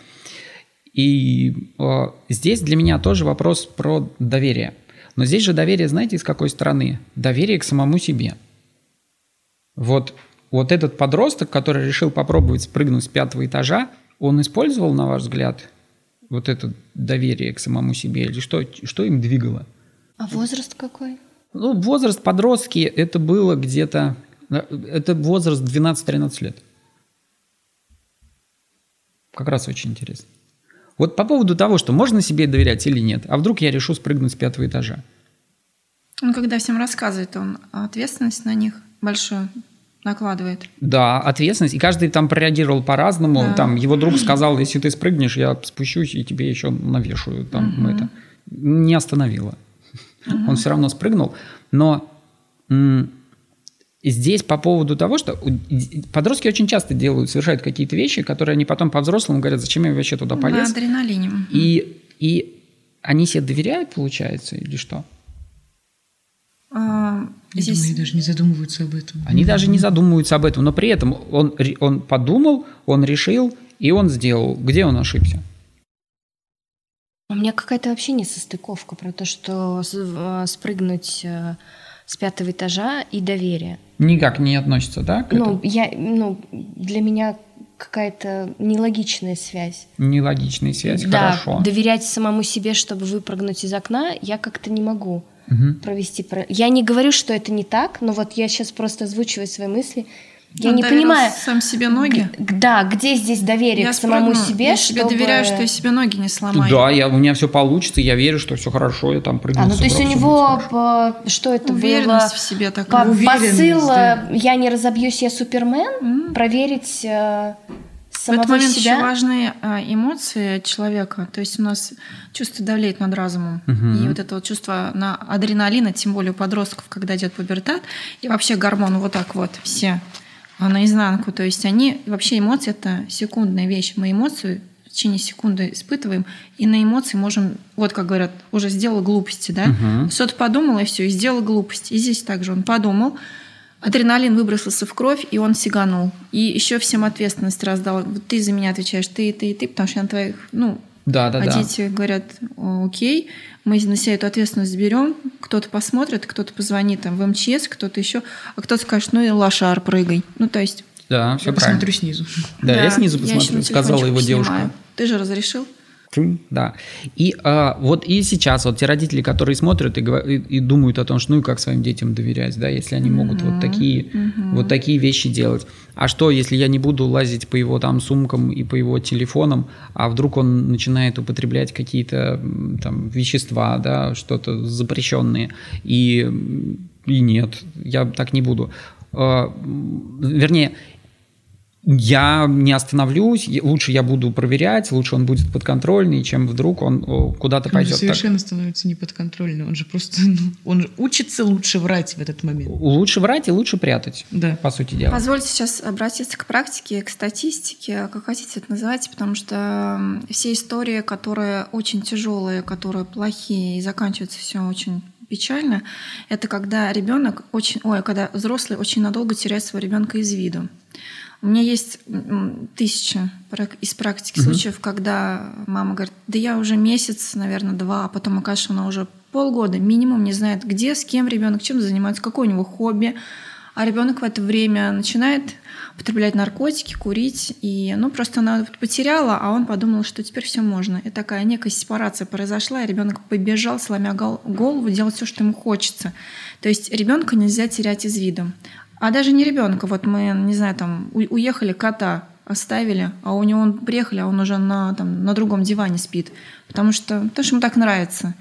И э, здесь для меня тоже вопрос про доверие. Но здесь же доверие, знаете, с какой стороны? Доверие к самому себе. Вот, вот этот подросток, который решил попробовать спрыгнуть с пятого этажа, он использовал, на ваш взгляд, вот это доверие к самому себе? Или что, что им двигало? А возраст какой? Ну, возраст подростки, это было где-то... Это возраст 12-13 лет. Как раз очень интересно. Вот по поводу того, что можно себе доверять или нет, а вдруг я решу спрыгнуть с пятого этажа? Он когда всем рассказывает, он ответственность на них большую накладывает. Да, ответственность. И каждый там прореагировал по-разному. Да. Там его друг сказал, если ты спрыгнешь, я спущусь и тебе еще навешаю. Там угу. это не остановило. Угу. Он все равно спрыгнул. Но здесь по поводу того, что подростки очень часто делают, совершают какие-то вещи, которые они потом по-взрослому говорят, зачем я вообще туда полез. На адреналине. И, и они себе доверяют, получается, или что? А, я здесь... думаю, даже не задумываются об этом. Они даже не задумываются об этом, но при этом он, он подумал, он решил, и он сделал. Где он ошибся? У меня какая-то вообще несостыковка про то, что спрыгнуть э, с пятого этажа и доверие. Никак не относится, да? К ну, я, ну, для меня какая-то нелогичная связь. Нелогичная связь, да, хорошо. доверять самому себе, чтобы выпрыгнуть из окна, я как-то не могу угу. провести. Я не говорю, что это не так, но вот я сейчас просто озвучиваю свои мысли. Я Он не понимаю. Сам себе ноги. Да, где здесь доверие я к самому спрыгну. себе? Я чтобы... себе доверяю, что я себе ноги не сломаю. Да, я, у меня все получится, я верю, что все хорошо, я там прыгну. А, ну то есть у него по, что это Уверенность было? в себе такая. По, посыл да. я не разобьюсь, я Супермен. Mm. Проверить э, самого В этот момент себя. еще важны э, эмоции человека. То есть у нас чувство давлеет над разумом. Угу. И вот это вот чувство на адреналина, тем более у подростков, когда идет пубертат, и вообще гормон вот так вот все а наизнанку. То есть они вообще эмоции это секундная вещь. Мы эмоцию в течение секунды испытываем, и на эмоции можем, вот как говорят, уже сделал глупости, да? Угу. Что-то подумал, и все, и сделал глупость. И здесь также он подумал, адреналин выбросился в кровь, и он сиганул. И еще всем ответственность раздал. Вот ты за меня отвечаешь, ты, ты, ты, потому что я на твоих, ну, да, да, а да. дети говорят, окей, мы на себя эту ответственность берем, кто-то посмотрит, кто-то позвонит там в МЧС, кто-то еще, а кто-то скажет, ну и лошар, прыгай. Ну, то есть... Да, все я правильно. посмотрю снизу. Да, да я снизу посмотрю, я сказала его девушка. Ты же разрешил? Да. И а, вот и сейчас вот те родители, которые смотрят и, и, и думают о том, что ну и как своим детям доверять, да, если они могут mm-hmm. вот такие mm-hmm. вот такие вещи делать. А что, если я не буду лазить по его там сумкам и по его телефонам, а вдруг он начинает употреблять какие-то там вещества, да, что-то запрещенные, и и нет, я так не буду. А, вернее, я не остановлюсь, лучше я буду проверять, лучше он будет подконтрольный, чем вдруг он куда-то он пойдет. Он совершенно так. становится неподконтрольным, он же просто, ну, он учится лучше врать в этот момент. Лучше врать и лучше прятать, да. по сути дела. Позвольте сейчас обратиться к практике, к статистике, как хотите это называть, потому что все истории, которые очень тяжелые, которые плохие и заканчиваются все очень печально, это когда ребенок очень, ой, когда взрослый очень надолго теряет своего ребенка из виду. У меня есть тысяча из практики угу. случаев, когда мама говорит, да я уже месяц, наверное, два, а потом окажется, она уже полгода минимум не знает, где, с кем ребенок, чем занимается, какое у него хобби. А ребенок в это время начинает употреблять наркотики, курить. И, ну, просто она потеряла, а он подумал, что теперь все можно. И такая некая сепарация произошла, и ребенок побежал, сломя голову, делать все, что ему хочется. То есть ребенка нельзя терять из виду. А даже не ребенка. Вот мы, не знаю, там уехали кота оставили, а у него он приехали, а он уже на, там, на другом диване спит. Потому что, потому что ему так нравится.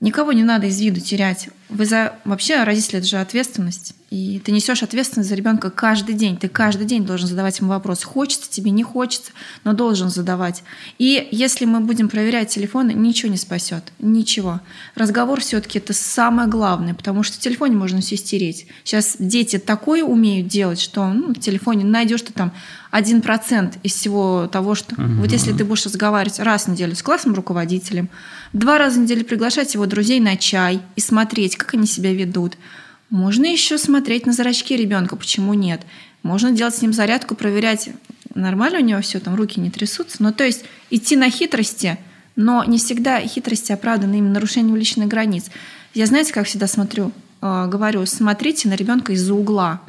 Никого не надо из виду терять. Вы за... Вообще родители — это же ответственность. И ты несешь ответственность за ребенка каждый день. Ты каждый день должен задавать ему вопрос. Хочется тебе, не хочется, но должен задавать. И если мы будем проверять телефоны, ничего не спасет. Ничего. Разговор все-таки это самое главное, потому что в телефоне можно все стереть. Сейчас дети такое умеют делать, что ну, в телефоне найдешь ты там один процент из всего того, что... Угу. Вот если ты будешь разговаривать раз в неделю с классным руководителем, два раза в неделю приглашать его друзей на чай и смотреть, как они себя ведут. Можно еще смотреть на зрачки ребенка, почему нет? Можно делать с ним зарядку, проверять, нормально у него все, там руки не трясутся. Ну, то есть идти на хитрости, но не всегда хитрости оправданы именно нарушением личных границ. Я, знаете, как всегда смотрю, э, говорю, смотрите на ребенка из-за угла.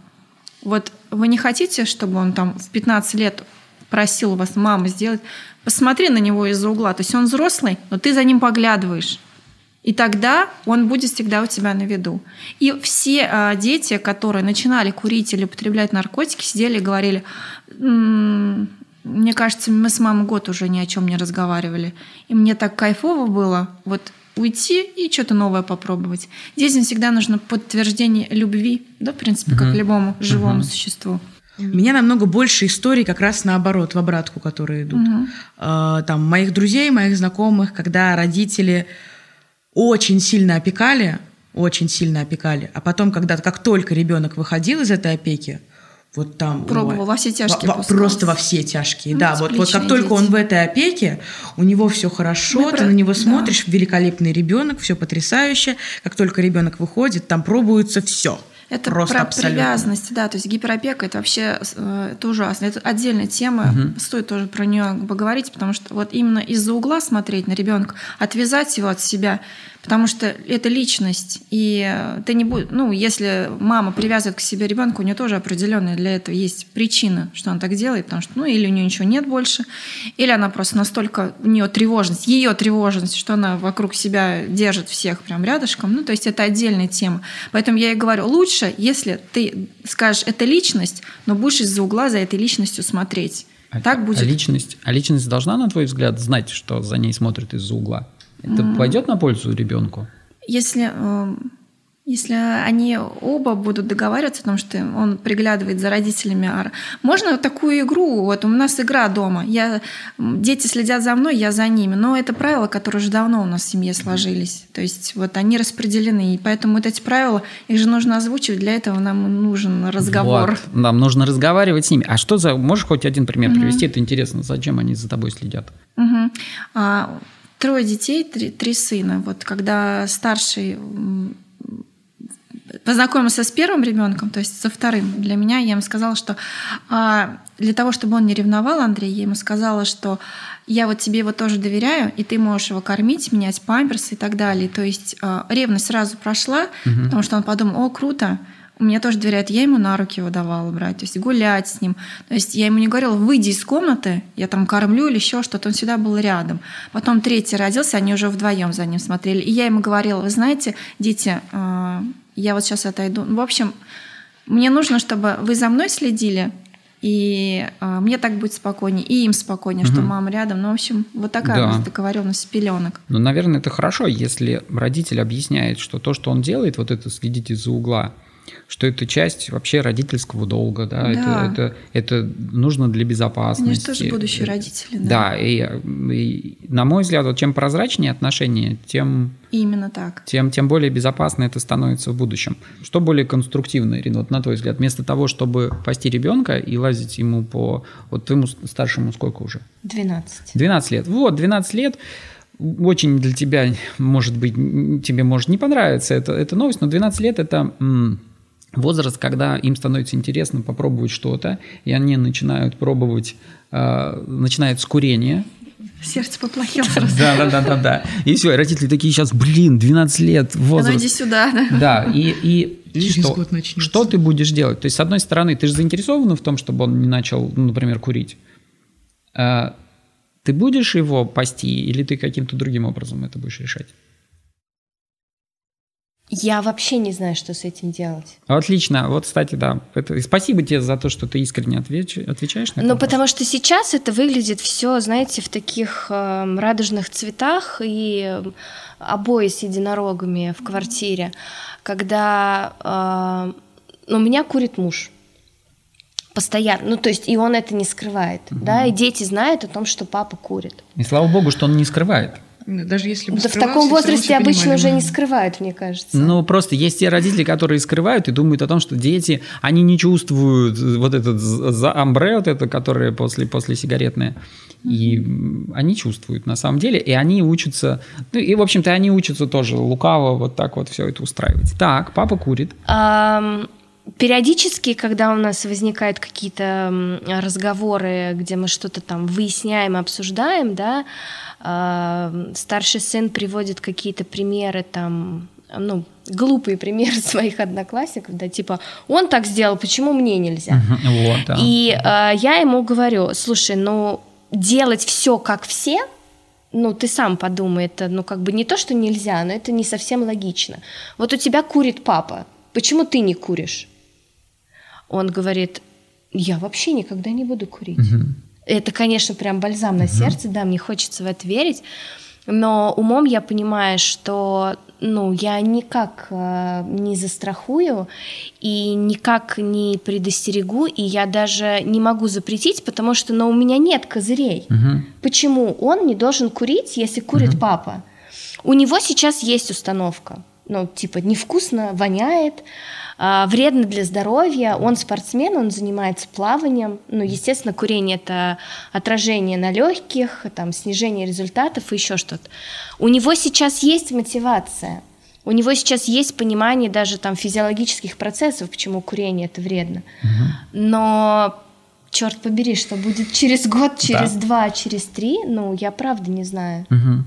Вот вы не хотите, чтобы он там в 15 лет просил у вас мама сделать, посмотри на него из-за угла. То есть он взрослый, но ты за ним поглядываешь. И тогда он будет всегда у тебя на виду. И все э, дети, которые начинали курить или употреблять наркотики, сидели и говорили, м-м, мне кажется, мы с мамой год уже ни о чем не разговаривали. И мне так кайфово было вот уйти и что-то новое попробовать. Детям всегда нужно подтверждение любви, да, в принципе, uh-huh. как любому живому uh-huh. существу. У меня намного больше историй как раз наоборот, в обратку, которые идут. Угу. Там моих друзей, моих знакомых, когда родители очень сильно опекали, очень сильно опекали, а потом, когда как только ребенок выходил из этой опеки, вот там пробовал ой, во все тяжкие во, просто во все тяжкие ну, да вот вот как только он в этой опеке у него все хорошо Мы ты про... на него смотришь да. великолепный ребенок все потрясающе. Как только ребенок выходит там пробуется все это Просто про абсолютно. привязанность, да, то есть гиперопека это вообще э, это ужасно. Это отдельная тема, угу. стоит тоже про нее поговорить, потому что вот именно из-за угла смотреть на ребенка, отвязать его от себя, потому что это личность, и ты не будешь, ну, если мама привязывает к себе ребенка, у нее тоже определенная для этого есть причина, что она так делает, потому что, ну, или у нее ничего нет больше, или она просто настолько, у нее тревожность, ее тревожность, что она вокруг себя держит всех прям рядышком, ну, то есть это отдельная тема. Поэтому я и говорю, лучше, если ты скажешь, это личность, но будешь из-за угла за этой личностью смотреть. А, так будет. А личность, а личность должна, на твой взгляд, знать, что за ней смотрят из-за угла? Это mm. пойдет на пользу ребенку? Если, эм, если они оба будут договариваться, потому что он приглядывает за родителями. Можно такую игру, вот у нас игра дома, я, дети следят за мной, я за ними, но это правила, которые уже давно у нас в семье сложились. То есть вот они распределены, и поэтому вот эти правила, их же нужно озвучивать, для этого нам нужен разговор. Вот, нам нужно разговаривать с ними. А что за, можешь хоть один пример угу. привести? Это интересно, зачем они за тобой следят? Угу. А, трое детей, три, три сына. Вот когда старший познакомился с первым ребенком, то есть со вторым, для меня я ему сказала, что а, для того, чтобы он не ревновал Андрей, я ему сказала, что я вот тебе его тоже доверяю, и ты можешь его кормить, менять памперсы и так далее. То есть а, ревность сразу прошла, угу. потому что он подумал, о, круто, мне тоже доверяет, я ему на руки его давала брать, то есть гулять с ним. То есть я ему не говорила, выйди из комнаты, я там кормлю или еще что-то, он всегда был рядом. Потом третий родился, они уже вдвоем за ним смотрели. И я ему говорила, вы знаете, дети, э, я вот сейчас отойду. В общем, мне нужно, чтобы вы за мной следили, и э, мне так будет спокойнее, и им спокойнее, угу. что мама рядом. Ну, в общем, вот такая да. договоренность с пеленок. Ну, наверное, это хорошо, если родитель объясняет, что то, что он делает, вот это следить из-за угла, что это часть вообще родительского долга, да, да. Это, это, это нужно для безопасности. Они же тоже будущие родители, да. Да, и, и на мой взгляд, вот чем прозрачнее отношения, тем... Именно так. Тем, тем более безопасно это становится в будущем. Что более конструктивно, Ирина, вот на твой взгляд, вместо того, чтобы пасти ребенка и лазить ему по... Вот твоему старшему сколько уже? 12. 12 лет. Вот, 12 лет очень для тебя, может быть, тебе может не понравиться эта, эта новость, но 12 лет это возраст, когда им становится интересно попробовать что-то, и они начинают пробовать, э, начинают с курения, Сердце поплохело Да, да, да, да, да. И все, родители такие сейчас, блин, 12 лет, возраст. Ну иди сюда, да. Да, и, и, и что, что ты будешь делать? То есть, с одной стороны, ты же заинтересована в том, чтобы он не начал, ну, например, курить. А, ты будешь его пасти или ты каким-то другим образом это будешь решать? Я вообще не знаю, что с этим делать. Отлично. Вот, кстати, да. Это... Спасибо тебе за то, что ты искренне отвеч... отвечаешь на это. Ну, потому что сейчас это выглядит все, знаете, в таких э, радужных цветах и э, обои с единорогами в квартире, когда э, у меня курит муж постоянно, ну то есть и он это не скрывает, угу. да, и дети знают о том, что папа курит. И слава богу, что он не скрывает. Даже если бы да в таком возрасте обычно уже не скрывают, мне кажется. Ну, просто есть те родители, которые скрывают и думают о том, что дети, они не чувствуют вот этот за амбре, вот это, которое после, после сигаретное. И они чувствуют на самом деле, и они учатся, ну и, в общем-то, они учатся тоже лукаво вот так вот все это устраивать. Так, папа курит. Um... Периодически, когда у нас возникают какие-то разговоры, где мы что-то там выясняем, обсуждаем, да, э, старший сын приводит какие-то примеры там, ну, глупые примеры своих одноклассников, да, типа, он так сделал, почему мне нельзя? Вот, да. И э, я ему говорю, слушай, ну, делать все как все, ну, ты сам подумай, это, ну, как бы не то, что нельзя, но это не совсем логично. Вот у тебя курит папа, почему ты не куришь? Он говорит, я вообще никогда не буду курить. Угу. Это, конечно, прям бальзам на сердце, да, мне хочется в это верить, но умом я понимаю, что ну, я никак э, не застрахую и никак не предостерегу, и я даже не могу запретить, потому что ну, у меня нет козырей. Угу. Почему он не должен курить, если курит угу. папа? У него сейчас есть установка. Ну, типа, невкусно, воняет, а, вредно для здоровья. Он спортсмен, он занимается плаванием. Ну, естественно, курение это отражение на легких, там, снижение результатов и еще что-то. У него сейчас есть мотивация. У него сейчас есть понимание даже там физиологических процессов, почему курение это вредно. Но черт побери, что будет через год, через да. два, через три, ну, я правда не знаю. Угу.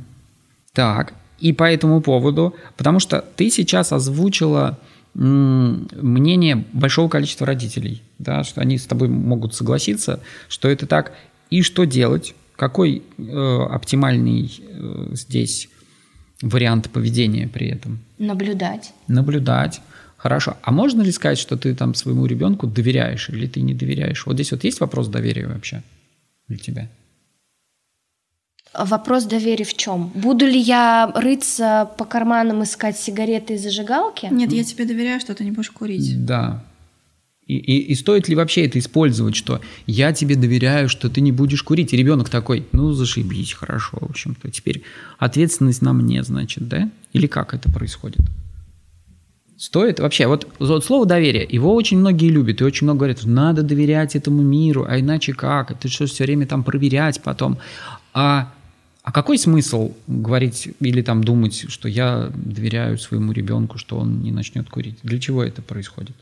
Так, и по этому поводу, потому что ты сейчас озвучила мнение большого количества родителей, да, что они с тобой могут согласиться, что это так. И что делать? Какой э, оптимальный э, здесь вариант поведения при этом? Наблюдать. Наблюдать. Хорошо. А можно ли сказать, что ты там своему ребенку доверяешь или ты не доверяешь? Вот здесь вот есть вопрос доверия вообще для тебя? Вопрос доверия в чем? Буду ли я рыться по карманам искать сигареты и зажигалки? Нет, я тебе доверяю, что ты не будешь курить. Да. И, и, и стоит ли вообще это использовать, что я тебе доверяю, что ты не будешь курить? И ребенок такой, ну зашибись, хорошо, в общем-то. Теперь ответственность на мне, значит, да? Или как это происходит? Стоит вообще, вот, вот слово доверие, его очень многие любят, и очень много говорят, надо доверять этому миру, а иначе как? Это что все время там проверять потом? А а какой смысл говорить или там думать, что я доверяю своему ребенку, что он не начнет курить? Для чего это происходит?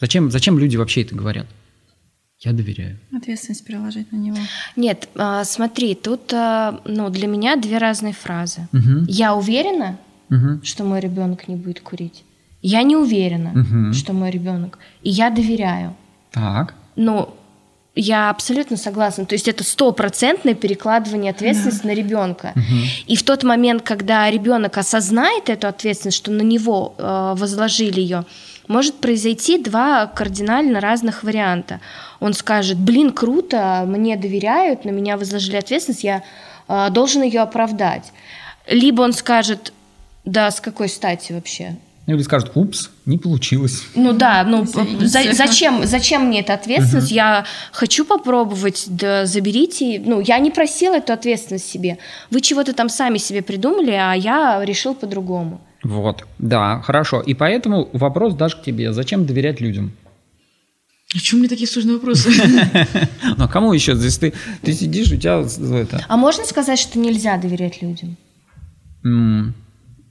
Зачем, зачем люди вообще это говорят? Я доверяю. Ответственность переложить на него. Нет, а, смотри, тут а, ну, для меня две разные фразы. Угу. Я уверена, угу. что мой ребенок не будет курить. Я не уверена, угу. что мой ребенок, и я доверяю. Так. Но я абсолютно согласна. То есть это стопроцентное перекладывание ответственности да. на ребенка. Угу. И в тот момент, когда ребенок осознает эту ответственность, что на него э, возложили ее, может произойти два кардинально разных варианта. Он скажет: "Блин, круто, мне доверяют, на меня возложили ответственность, я э, должен ее оправдать". Либо он скажет: "Да, с какой стати вообще? Ну, или скажут, упс, не получилось. Ну да, ну за, зачем, зачем мне эта ответственность? Угу. Я хочу попробовать, да заберите. Ну, я не просила эту ответственность себе. Вы чего-то там сами себе придумали, а я решил по-другому. Вот, да, хорошо. И поэтому вопрос даже к тебе. Зачем доверять людям? А чем мне такие сложные вопросы? Ну, а кому еще? Здесь ты, ты сидишь, у тебя это... А можно сказать, что нельзя доверять людям?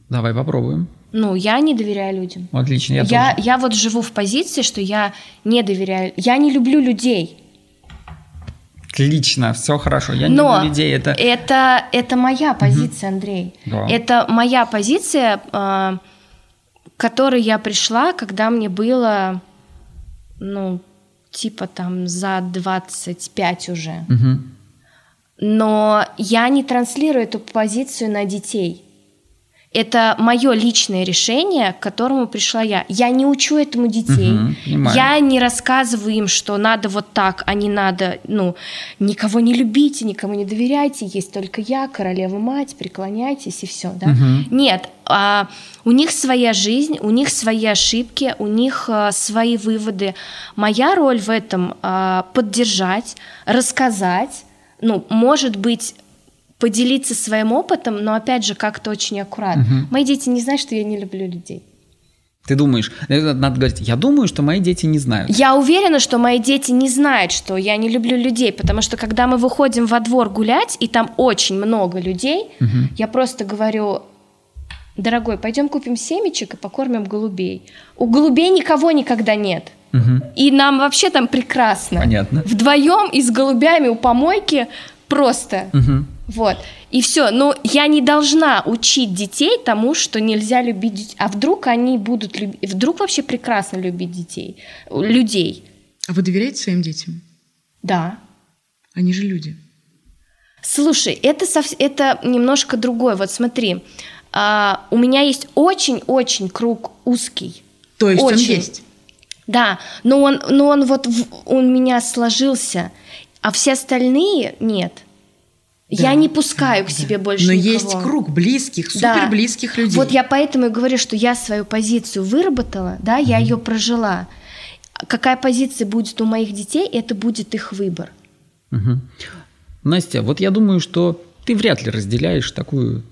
Давай попробуем. Ну, я не доверяю людям. Отлично, я, я тоже. Я вот живу в позиции, что я не доверяю. Я не люблю людей. Отлично, все хорошо. Я Но не люблю людей. Это... Это, это моя позиция, угу. Андрей. Да. Это моя позиция, э, к которой я пришла, когда мне было, ну, типа там за 25 уже. Угу. Но я не транслирую эту позицию на детей. Это мое личное решение, к которому пришла я. Я не учу этому детей. Угу, я не рассказываю им, что надо вот так, а не надо, ну, никого не любите, никому не доверяйте, есть только я, королева мать, преклоняйтесь и все, да? Угу. Нет, а, у них своя жизнь, у них свои ошибки, у них а, свои выводы. Моя роль в этом а, поддержать, рассказать, ну, может быть, поделиться своим опытом, но опять же как-то очень аккуратно. Угу. Мои дети не знают, что я не люблю людей. Ты думаешь, надо говорить, я думаю, что мои дети не знают. Я уверена, что мои дети не знают, что я не люблю людей, потому что когда мы выходим во двор гулять, и там очень много людей, угу. я просто говорю, дорогой, пойдем купим семечек и покормим голубей. У голубей никого никогда нет. Угу. И нам вообще там прекрасно. Понятно. Вдвоем и с голубями у помойки просто. Угу. Вот. И все. Но я не должна учить детей тому, что нельзя любить детей. А вдруг они будут любить... Вдруг вообще прекрасно любить детей, людей. А вы доверяете своим детям? Да. Они же люди. Слушай, это, сов... это немножко другое. Вот смотри, а, у меня есть очень-очень круг узкий. То есть очень. он есть? Да, но он, но он вот в... у меня сложился, а все остальные нет. Да, я не пускаю к себе да. больше Но никого. есть круг близких, супер близких да. людей. Вот я поэтому и говорю, что я свою позицию выработала, да, я mm ее прожила. Какая позиция будет у моих детей, это будет их выбор. Угу. Настя, вот я думаю, что ты вряд ли разделяешь такую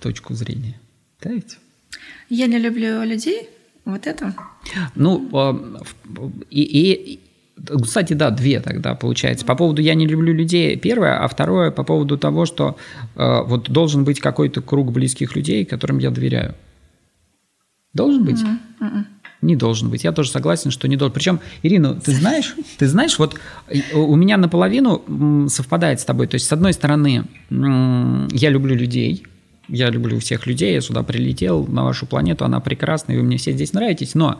точку зрения. Да ведь? Я не люблю людей. Вот это? Ну, а, и, и кстати, да, две тогда получается. По поводу «я не люблю людей» первое, а второе по поводу того, что э, вот должен быть какой-то круг близких людей, которым я доверяю. Должен быть? Mm-hmm. Не должен быть. Я тоже согласен, что не должен. Причем, Ирина, ты знаешь, ты знаешь, вот у меня наполовину совпадает с тобой. То есть, с одной стороны, я люблю людей, я люблю всех людей, я сюда прилетел на вашу планету, она прекрасна, и вы мне все здесь нравитесь, но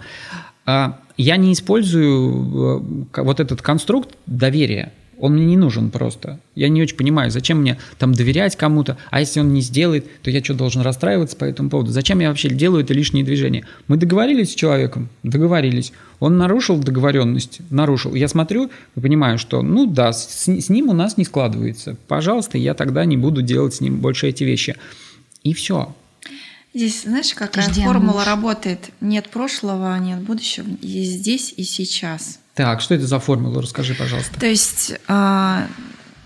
я не использую э, вот этот конструкт доверия. Он мне не нужен просто. Я не очень понимаю, зачем мне там доверять кому-то, а если он не сделает, то я что, должен расстраиваться по этому поводу? Зачем я вообще делаю это лишние движения? Мы договорились с человеком? Договорились. Он нарушил договоренность? Нарушил. Я смотрю и понимаю, что, ну да, с, с ним у нас не складывается. Пожалуйста, я тогда не буду делать с ним больше эти вещи. И все. Здесь, знаешь, какая Жди формула муж. работает? Нет прошлого, нет будущего, есть здесь и сейчас. Так, что это за формула? Расскажи, пожалуйста. То есть а,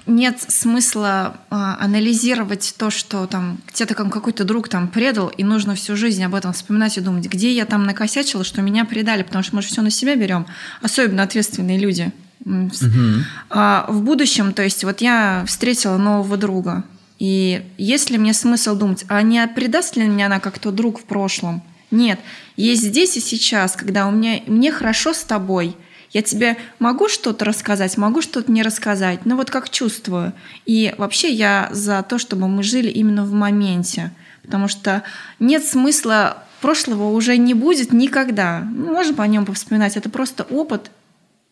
нет смысла а, анализировать то, что там где-то какой-то друг там предал, и нужно всю жизнь об этом вспоминать и думать, где я там накосячила, что меня предали, потому что мы же все на себя берем, особенно ответственные люди. Угу. А, в будущем, то есть вот я встретила нового друга, и есть ли мне смысл думать, а не предаст ли меня она как то друг в прошлом? Нет, есть здесь и сейчас, когда у меня, мне хорошо с тобой, я тебе могу что-то рассказать, могу что-то не рассказать, но вот как чувствую. И вообще я за то, чтобы мы жили именно в моменте, потому что нет смысла прошлого уже не будет никогда. Мы можем о нем повспоминать. Это просто опыт,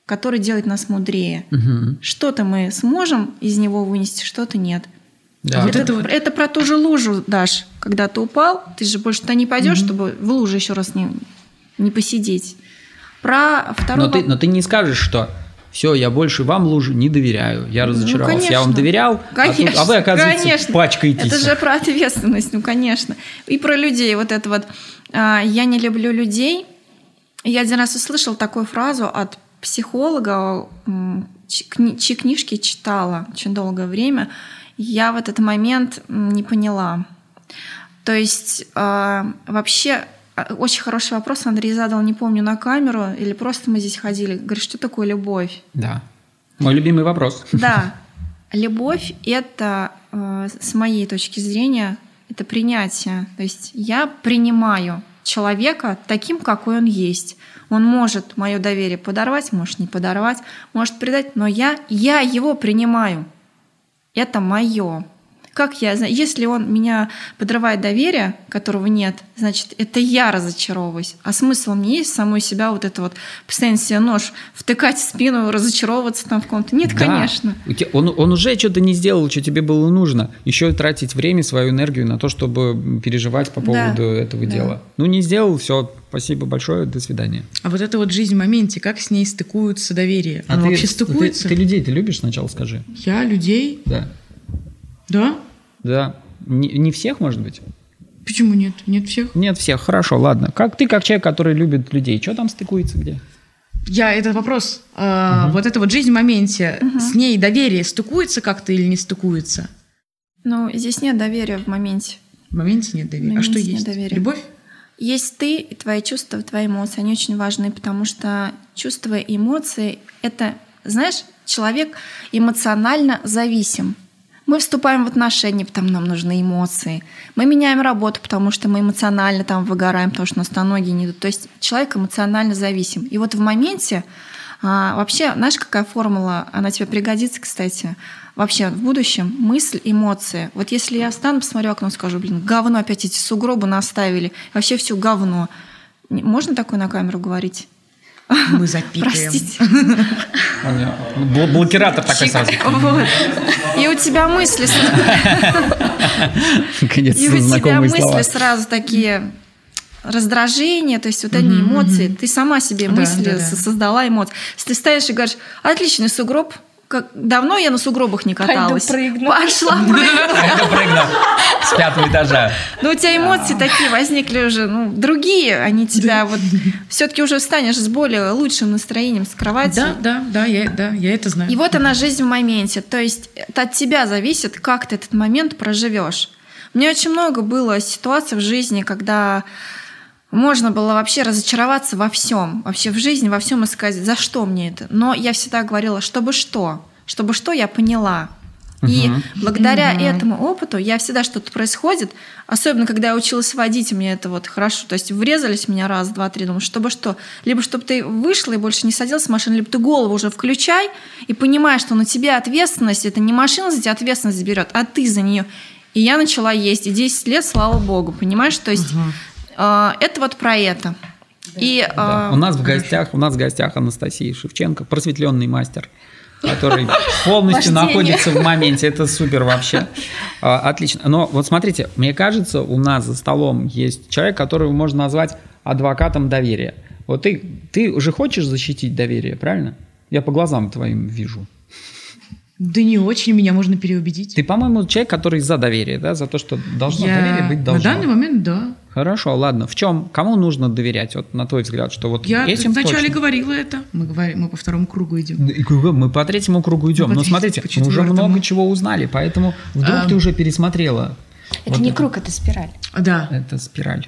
который делает нас мудрее. Мгм. Что-то мы сможем из него вынести, что-то нет. Да. Вот это, это вот- это про ту же лужу, Даш. Когда ты упал, ты же больше туда не пойдешь, чтобы в луже еще раз не, не посидеть. Про второй Но ты, но ты не скажешь, что все, я больше вам лужу не доверяю. Я разочаровался. я вам Ну, конечно. доверял, а тут- Конечно, а, вы, оказывается, конечно. пачкаетесь. Это же про ответственность, ну, конечно. И про людей. Вот это вот а, «я не люблю людей». Я один раз услышала такую фразу от психолога, чьи книжки читала очень долгое время. Я в этот момент не поняла. То есть а, вообще а, очень хороший вопрос Андрей задал, не помню, на камеру или просто мы здесь ходили. Говорит, что такое любовь? Да. Мой любимый вопрос. Да, любовь это, э, с моей точки зрения, это принятие. То есть я принимаю человека таким, какой он есть. Он может мое доверие подорвать, может не подорвать, может предать, но я, я его принимаю. Это мое. Как я знаю, если он меня подрывает доверие, которого нет, значит, это я разочаровываюсь. А смысл мне есть самой себя вот это вот постоянно себе нож втыкать в спину, разочаровываться там в ком-то? Нет, Да. конечно. Он, он уже что-то не сделал, что тебе было нужно. Еще тратить время, свою энергию на то, чтобы переживать по Да. поводу этого Да. дела. Ну, не сделал, все, спасибо большое, до свидания. А вот эта вот жизнь в моменте, как с ней стыкуется доверие? А Оно ты- вообще ты- стыкуется? Ты, людей ты любишь сначала, скажи. Я людей? Да. Да? Да. Не, не всех, может быть? Почему нет? Нет всех? Нет всех, хорошо, ладно. Как ты, как человек, который любит людей, что там стыкуется где? Я этот вопрос. а, Вот эта вот жизнь в моменте, с ней доверие стыкуется как-то или не стыкуется? Ну, здесь нет доверия в моменте. В моменте нет доверия. В а что моменте нет есть? доверия. Любовь? Есть ты и твои чувства, твои эмоции. Они очень важны, потому что чувства и эмоции — это, знаешь, человек эмоционально зависим. Мы вступаем в отношения, потому нам нужны эмоции. Мы меняем работу, потому что мы эмоционально там выгораем, потому что у нас на ноги не идут. То есть человек эмоционально зависим. И вот в моменте а, вообще, знаешь, какая формула, она тебе пригодится, кстати, вообще в будущем, мысль, эмоции. Вот если я встану, посмотрю окно, скажу, блин, говно опять эти сугробы наставили, вообще все говно. Можно такое на камеру говорить? Мы запикаем. Простите. Бл- Блокиратор такой сразу. Вот. И у тебя мысли, с- и у тебя мысли слова. сразу такие раздражения, то есть вот они эмоции, ты сама себе мысли да, да. со- создала эмоции. Если ты стоишь и говоришь, отличный сугроб, как давно я на сугробах не каталась. прыгну. Пошла прыгну. Это прыгнул с пятого этажа. Но у тебя эмоции такие возникли уже, ну, другие, они тебя вот все-таки уже встанешь с более лучшим настроением с кровати. Да, да, да, я, да, я это знаю. И вот она жизнь в моменте. То есть это от тебя зависит, как ты этот момент проживешь. Меня очень много было ситуаций в жизни, когда можно было вообще разочароваться во всем, вообще в жизни, во всем искать, за что мне это. Но я всегда говорила, чтобы что, чтобы что я поняла. И Мгм. благодаря этому опыту я всегда что-то происходит, особенно когда я училась водить, мне это вот хорошо. То есть врезались в меня раз, два, три, думаю, чтобы что? Либо чтобы ты вышла и больше не садилась в машину, либо ты голову уже включай и понимаешь, что на тебе ответственность, это не машина за тебя ответственность берет, а ты за нее. И я начала есть, и 10 лет, слава богу, понимаешь? То есть э, это вот про это. И Да. э, У нас в гостях, у нас в гостях Анастасия Шевченко, просветленный мастер, который полностью Вождение. находится в моменте. Это супер вообще. А, Отлично. Но вот смотрите, мне кажется, у нас за столом есть человек, которого можно назвать адвокатом доверия. Вот ты, ты уже хочешь защитить доверие, правильно? Я по глазам твоим вижу. Да не очень, меня можно переубедить. Ты, по-моему, человек, который за доверие, да, за то, что должно Я доверие быть на должно. данный момент, да. Хорошо, ладно. В чем, кому нужно доверять? Вот на твой взгляд, что вот Я этим вначале точно? говорила это. Мы, говорим, мы по второму кругу идем. И кругом, Мы по третьему кругу идем. Но смотрите, мы уже много чего узнали, поэтому вдруг А. ты уже пересмотрела. Это Вот не круг, это спираль. Да, Это спираль.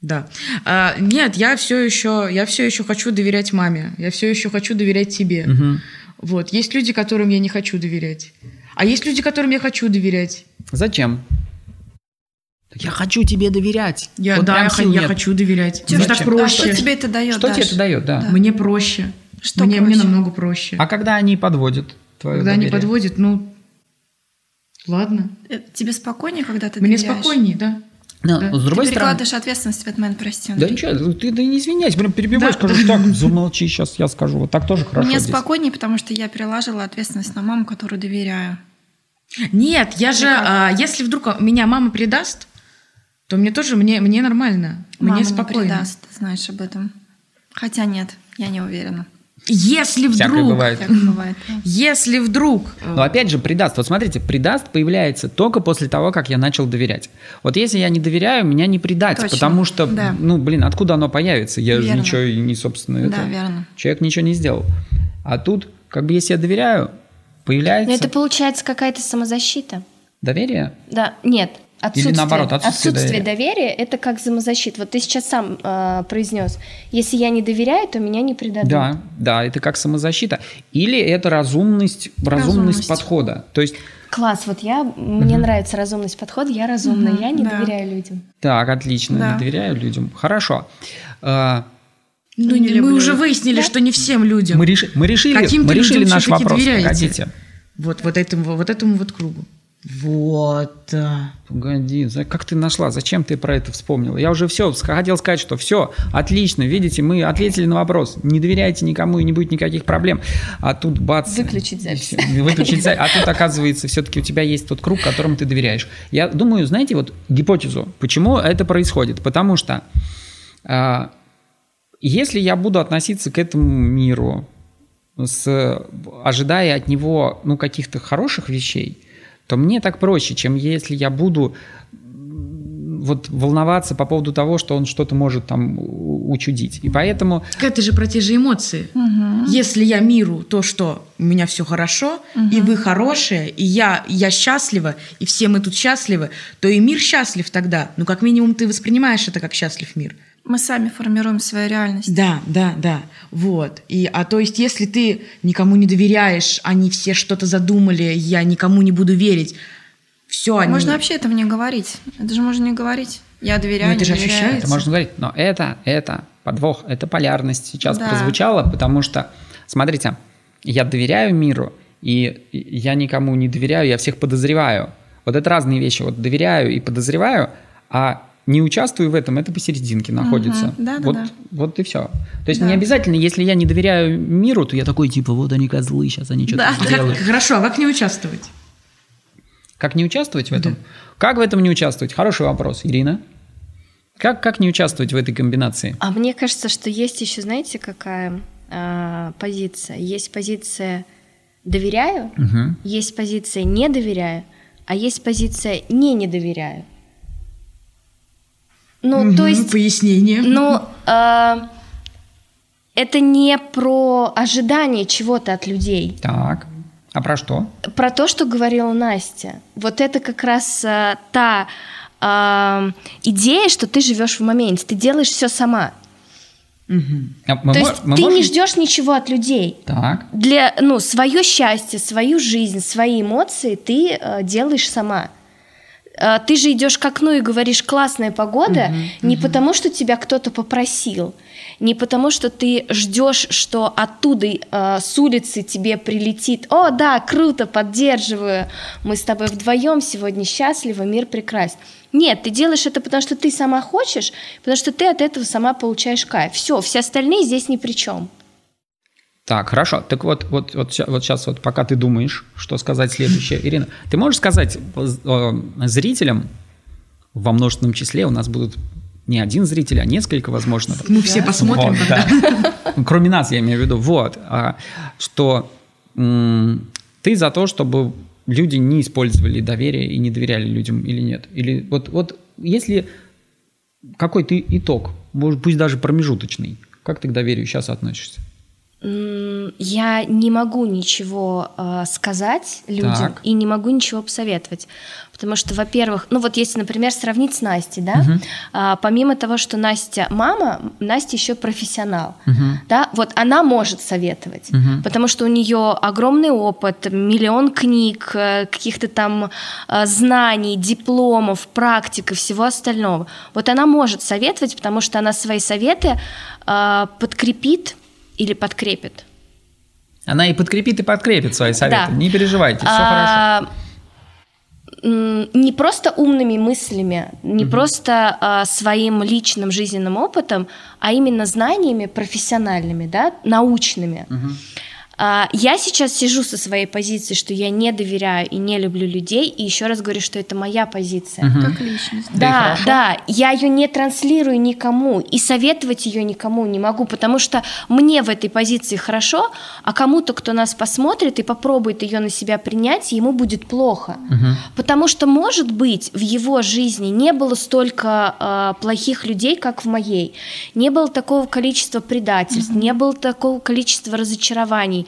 да. А, нет, я все еще, я все еще хочу доверять маме. Я все еще хочу доверять тебе. Мгм. Вот. Есть люди, которым я не хочу доверять. А есть люди, которым я хочу доверять. Зачем? Я хочу тебе доверять. Я, Вот да, я, сил х- я хочу доверять. Зачем? Мне так а проще. что тебе это дает? Что тебе Даш? это дает, да? Да. Мне проще. Что мне, мне проще? намного проще. А когда они подводят твое Когда они доверие? подводят, ну, ладно. Э, Тебе спокойнее, когда ты Мне доверяешь? спокойнее, да. Но, Да. с другой ты стороны... перекладываешь ответственность в этот момент, прости. Да Андрей. ничего, ты да не извиняйся, прям перебивай, Да. скажу так, замолчи, сейчас я скажу. Вот так тоже хорошо Мне здесь. спокойнее, потому что я переложила ответственность на маму, которую доверяю. Нет, я же, как? а, если вдруг меня мама предаст, то мне тоже, мне, мне нормально, Мама мне не спокойно. предаст, ты знаешь об этом. Хотя нет, я не уверена. Если Всякое вдруг, бывает. Бывает. если вдруг, Но опять же, предаст. Вот смотрите, предаст появляется только после того, как я начал доверять. Вот если я не доверяю, меня не предать, Точно. потому что, Да. ну, блин, откуда оно появится? Я же Верно. ничего и не, собственно, Да, это- верно. Человек ничего не сделал. А тут, как бы, если я доверяю, появляется Но это получается какая-то самозащита. доверие. Да, нет. Отсутствие, наоборот, отсутствие доверия. это как самозащита. Вот ты сейчас сам э, произнес, если я не доверяю, то меня не предадут. Да, да, это как самозащита. Или это разумность, разумность, Разумность. подхода. То есть, Класс, вот я, мне нравится разумность подхода, я разумная, Мгм, я не да. доверяю людям. так, отлично, Да. не доверяю людям. Хорошо. А, ну, Не мы люблю уже выяснили, Да. что не всем людям. мы, реши- мы решили, мы решили наш вопрос. доверяете? Погодите. Вот, вот, этому, вот этому вот кругу. Вот. Погоди, как ты нашла? Зачем ты про это вспомнила? Я уже все хотел сказать, что все, отлично, видите, мы ответили на вопрос. Не доверяйте никому и не будет никаких проблем. А тут бац. Выключить запись. выключить запись. А тут, оказывается, все-таки у тебя есть тот круг, которому ты доверяешь. Я думаю, знаете, вот гипотезу, почему это происходит? Потому что а, если я буду относиться к этому миру с, ожидая от него ну, каких-то хороших вещей, то мне так проще, чем если я буду вот волноваться по поводу того, что он что-то может там учудить. И поэтому Так Это же про те же эмоции. Если я миру то, что у меня все хорошо, и вы хорошие, и я, я счастлива, и все мы тут счастливы, то и мир счастлив тогда. Ну, как минимум, ты воспринимаешь это как счастлив мир. Мы сами формируем свою реальность. Да, да, да. Вот. И, а то есть, если ты никому не доверяешь, они все что-то задумали, я никому не буду верить, все, они... Можно вообще этого не говорить. Это же можно не говорить. Я доверяю, Ну, это не же доверяю. ощущается. это можно говорить, но это, это подвох, это полярность сейчас Да. прозвучала, потому что, смотрите, я доверяю миру, и я никому не доверяю, я всех подозреваю. Вот это разные вещи. Вот доверяю и подозреваю, а не участвую в этом, это посерединке находится. Да-да-да. вот, вот и все. То есть Да. не обязательно, если я не доверяю миру, то я такой типа, вот они козлы, сейчас они что-то Да. А как- сделают. хорошо, а как не участвовать? Как не участвовать в этом? Как в этом не участвовать? Хороший вопрос, Ирина. Как, как не участвовать в этой комбинации? А мне кажется, что есть еще, знаете, какая а, позиция? Есть позиция доверяю, Мгм. есть позиция не доверяю, а есть позиция не не доверяю. Ну, Мгм, то есть, Пояснение. ну, а, это не про ожидание чего-то от людей. Так. А про что? Про то, что говорила Настя. Вот это как раз а, та а, идея, что ты живешь в моменте, ты делаешь все сама. Мгм. А мы То есть мы ты не можем- ждешь ничего от людей. Так. Для, ну, свое счастье, свою жизнь, свои эмоции ты э, делаешь сама. Э, ты же идешь к окну и говоришь классная погода не потому, что тебя кто-то попросил, не потому, что ты ждешь, что оттуда э, с улицы тебе прилетит. О, да, круто, поддерживаю. Мы с тобой вдвоем сегодня счастливы, мир прекрасен. Нет, ты делаешь это потому, что ты сама хочешь, потому что ты от этого сама получаешь кайф. Все, все остальные здесь ни при чем. Так, хорошо. Так вот, вот, вот, вот сейчас, вот, пока ты думаешь, что сказать следующее, Ирина, ты можешь сказать э, зрителям во множественном числе, у нас будут не один зритель, а несколько, возможно. Мы все посмотрим, Вот, да. Ну, Кроме нас, я имею в виду. Вот. а, Что ты за то, чтобы люди не использовали доверие и не доверяли людям или нет? Или вот, вот если какой-то итог, может, пусть даже промежуточный, как ты к доверию сейчас относишься? Я не могу ничего э, сказать людям Так. и не могу ничего посоветовать. Потому что, во-первых, ну вот если, например, сравнить с Настей, да, а, помимо того, что Настя мама, Настя еще профессионал. Мгм. Да, вот она может советовать, Мгм. потому что у нее огромный опыт, миллион книг, э, каких-то там э, знаний, дипломов, практик и всего остального. Вот она может советовать, потому что она свои советы э, подкрепит или подкрепит. Она и подкрепит, и подкрепит свои советы. Да. Не переживайте, все хорошо. А, м, не просто умными мыслями, не угу. просто а, своим личным жизненным опытом, а именно знаниями профессиональными, да, научными. Угу. А, я сейчас сижу со своей позиции, что я не доверяю и не люблю людей, и еще раз говорю, что это моя позиция. Угу. Как личность. Да, да, да, я ее не транслирую никому, и советовать ее никому не могу, потому что мне в этой позиции хорошо, а кому-то, кто нас посмотрит и попробует ее на себя принять, ему будет плохо. Угу. Потому что, может быть, в его жизни не было столько э, плохих людей, как в моей. Не было такого количества предательств, угу. не было такого количества разочарований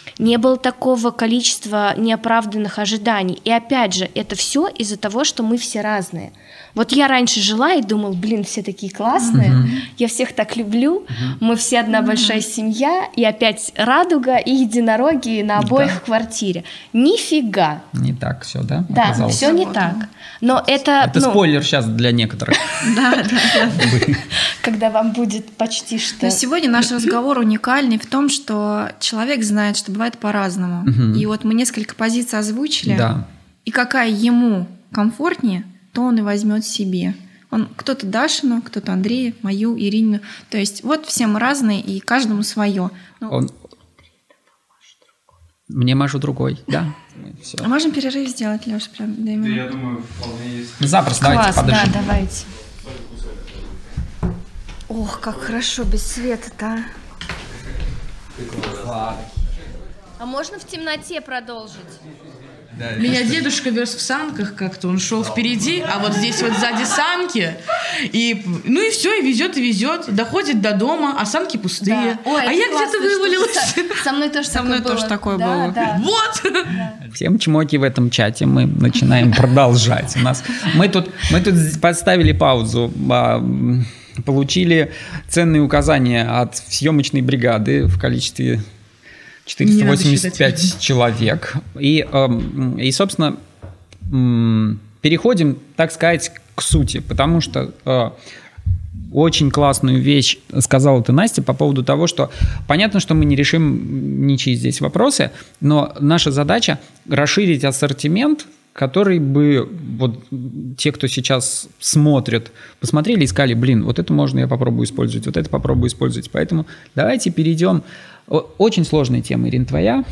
не было такого количества неоправданных ожиданий. И опять же, это все из-за того, что мы все разные. Вот я раньше жила и думал, блин, все такие классные, mm-hmm. я всех так люблю, mm-hmm. мы все одна mm-hmm. большая семья, и опять радуга и единороги на обоих да. в квартире. Нифига. Не так все, да? Да, Оказалось. все не так. Но это... Это ну, спойлер сейчас для некоторых. Да, да, да. Когда вам будет почти что... Но сегодня наш разговор уникальный в том, что человек знает, что бывает по-разному. И вот мы несколько позиций озвучили. Да. И какая ему комфортнее, то он и возьмет себе. Он кто-то Дашину, кто-то Андрея, мою, Ирину. То есть вот все мы разные, и каждому свое. Ну, он... Мне мажут другой, да. Все. А можем перерыв сделать, Леша, прям Да, я думаю, вполне есть. Запросто, Класс, давайте подождем. да, давайте. Ох, как хорошо без света-то. А можно в темноте продолжить? Да, Меня дедушка вез в санках как-то, он шел впереди, а вот здесь вот сзади санки, и ну и все, и везет, и везет, доходит до дома, а санки пустые. Да. Ой, а я где-то вывалилась. Со, со мной тоже со мной тоже такое да, было. Да. Вот. Да. Всем чмоки в этом чате мы начинаем продолжать. У нас мы тут мы тут поставили паузу а, получили ценные указания от съемочной бригады в количестве 485 человек. И, эм, и, собственно, переходим, так сказать, к сути, потому что э, очень классную вещь сказала ты, Настя, по поводу того, что понятно, что мы не решим ничьи здесь вопросы, но наша задача расширить ассортимент, который бы вот те, кто сейчас смотрит, посмотрели и сказали, блин, вот это можно я попробую использовать, вот это попробую использовать. Поэтому давайте перейдем очень сложная тема, Ирина, твоя.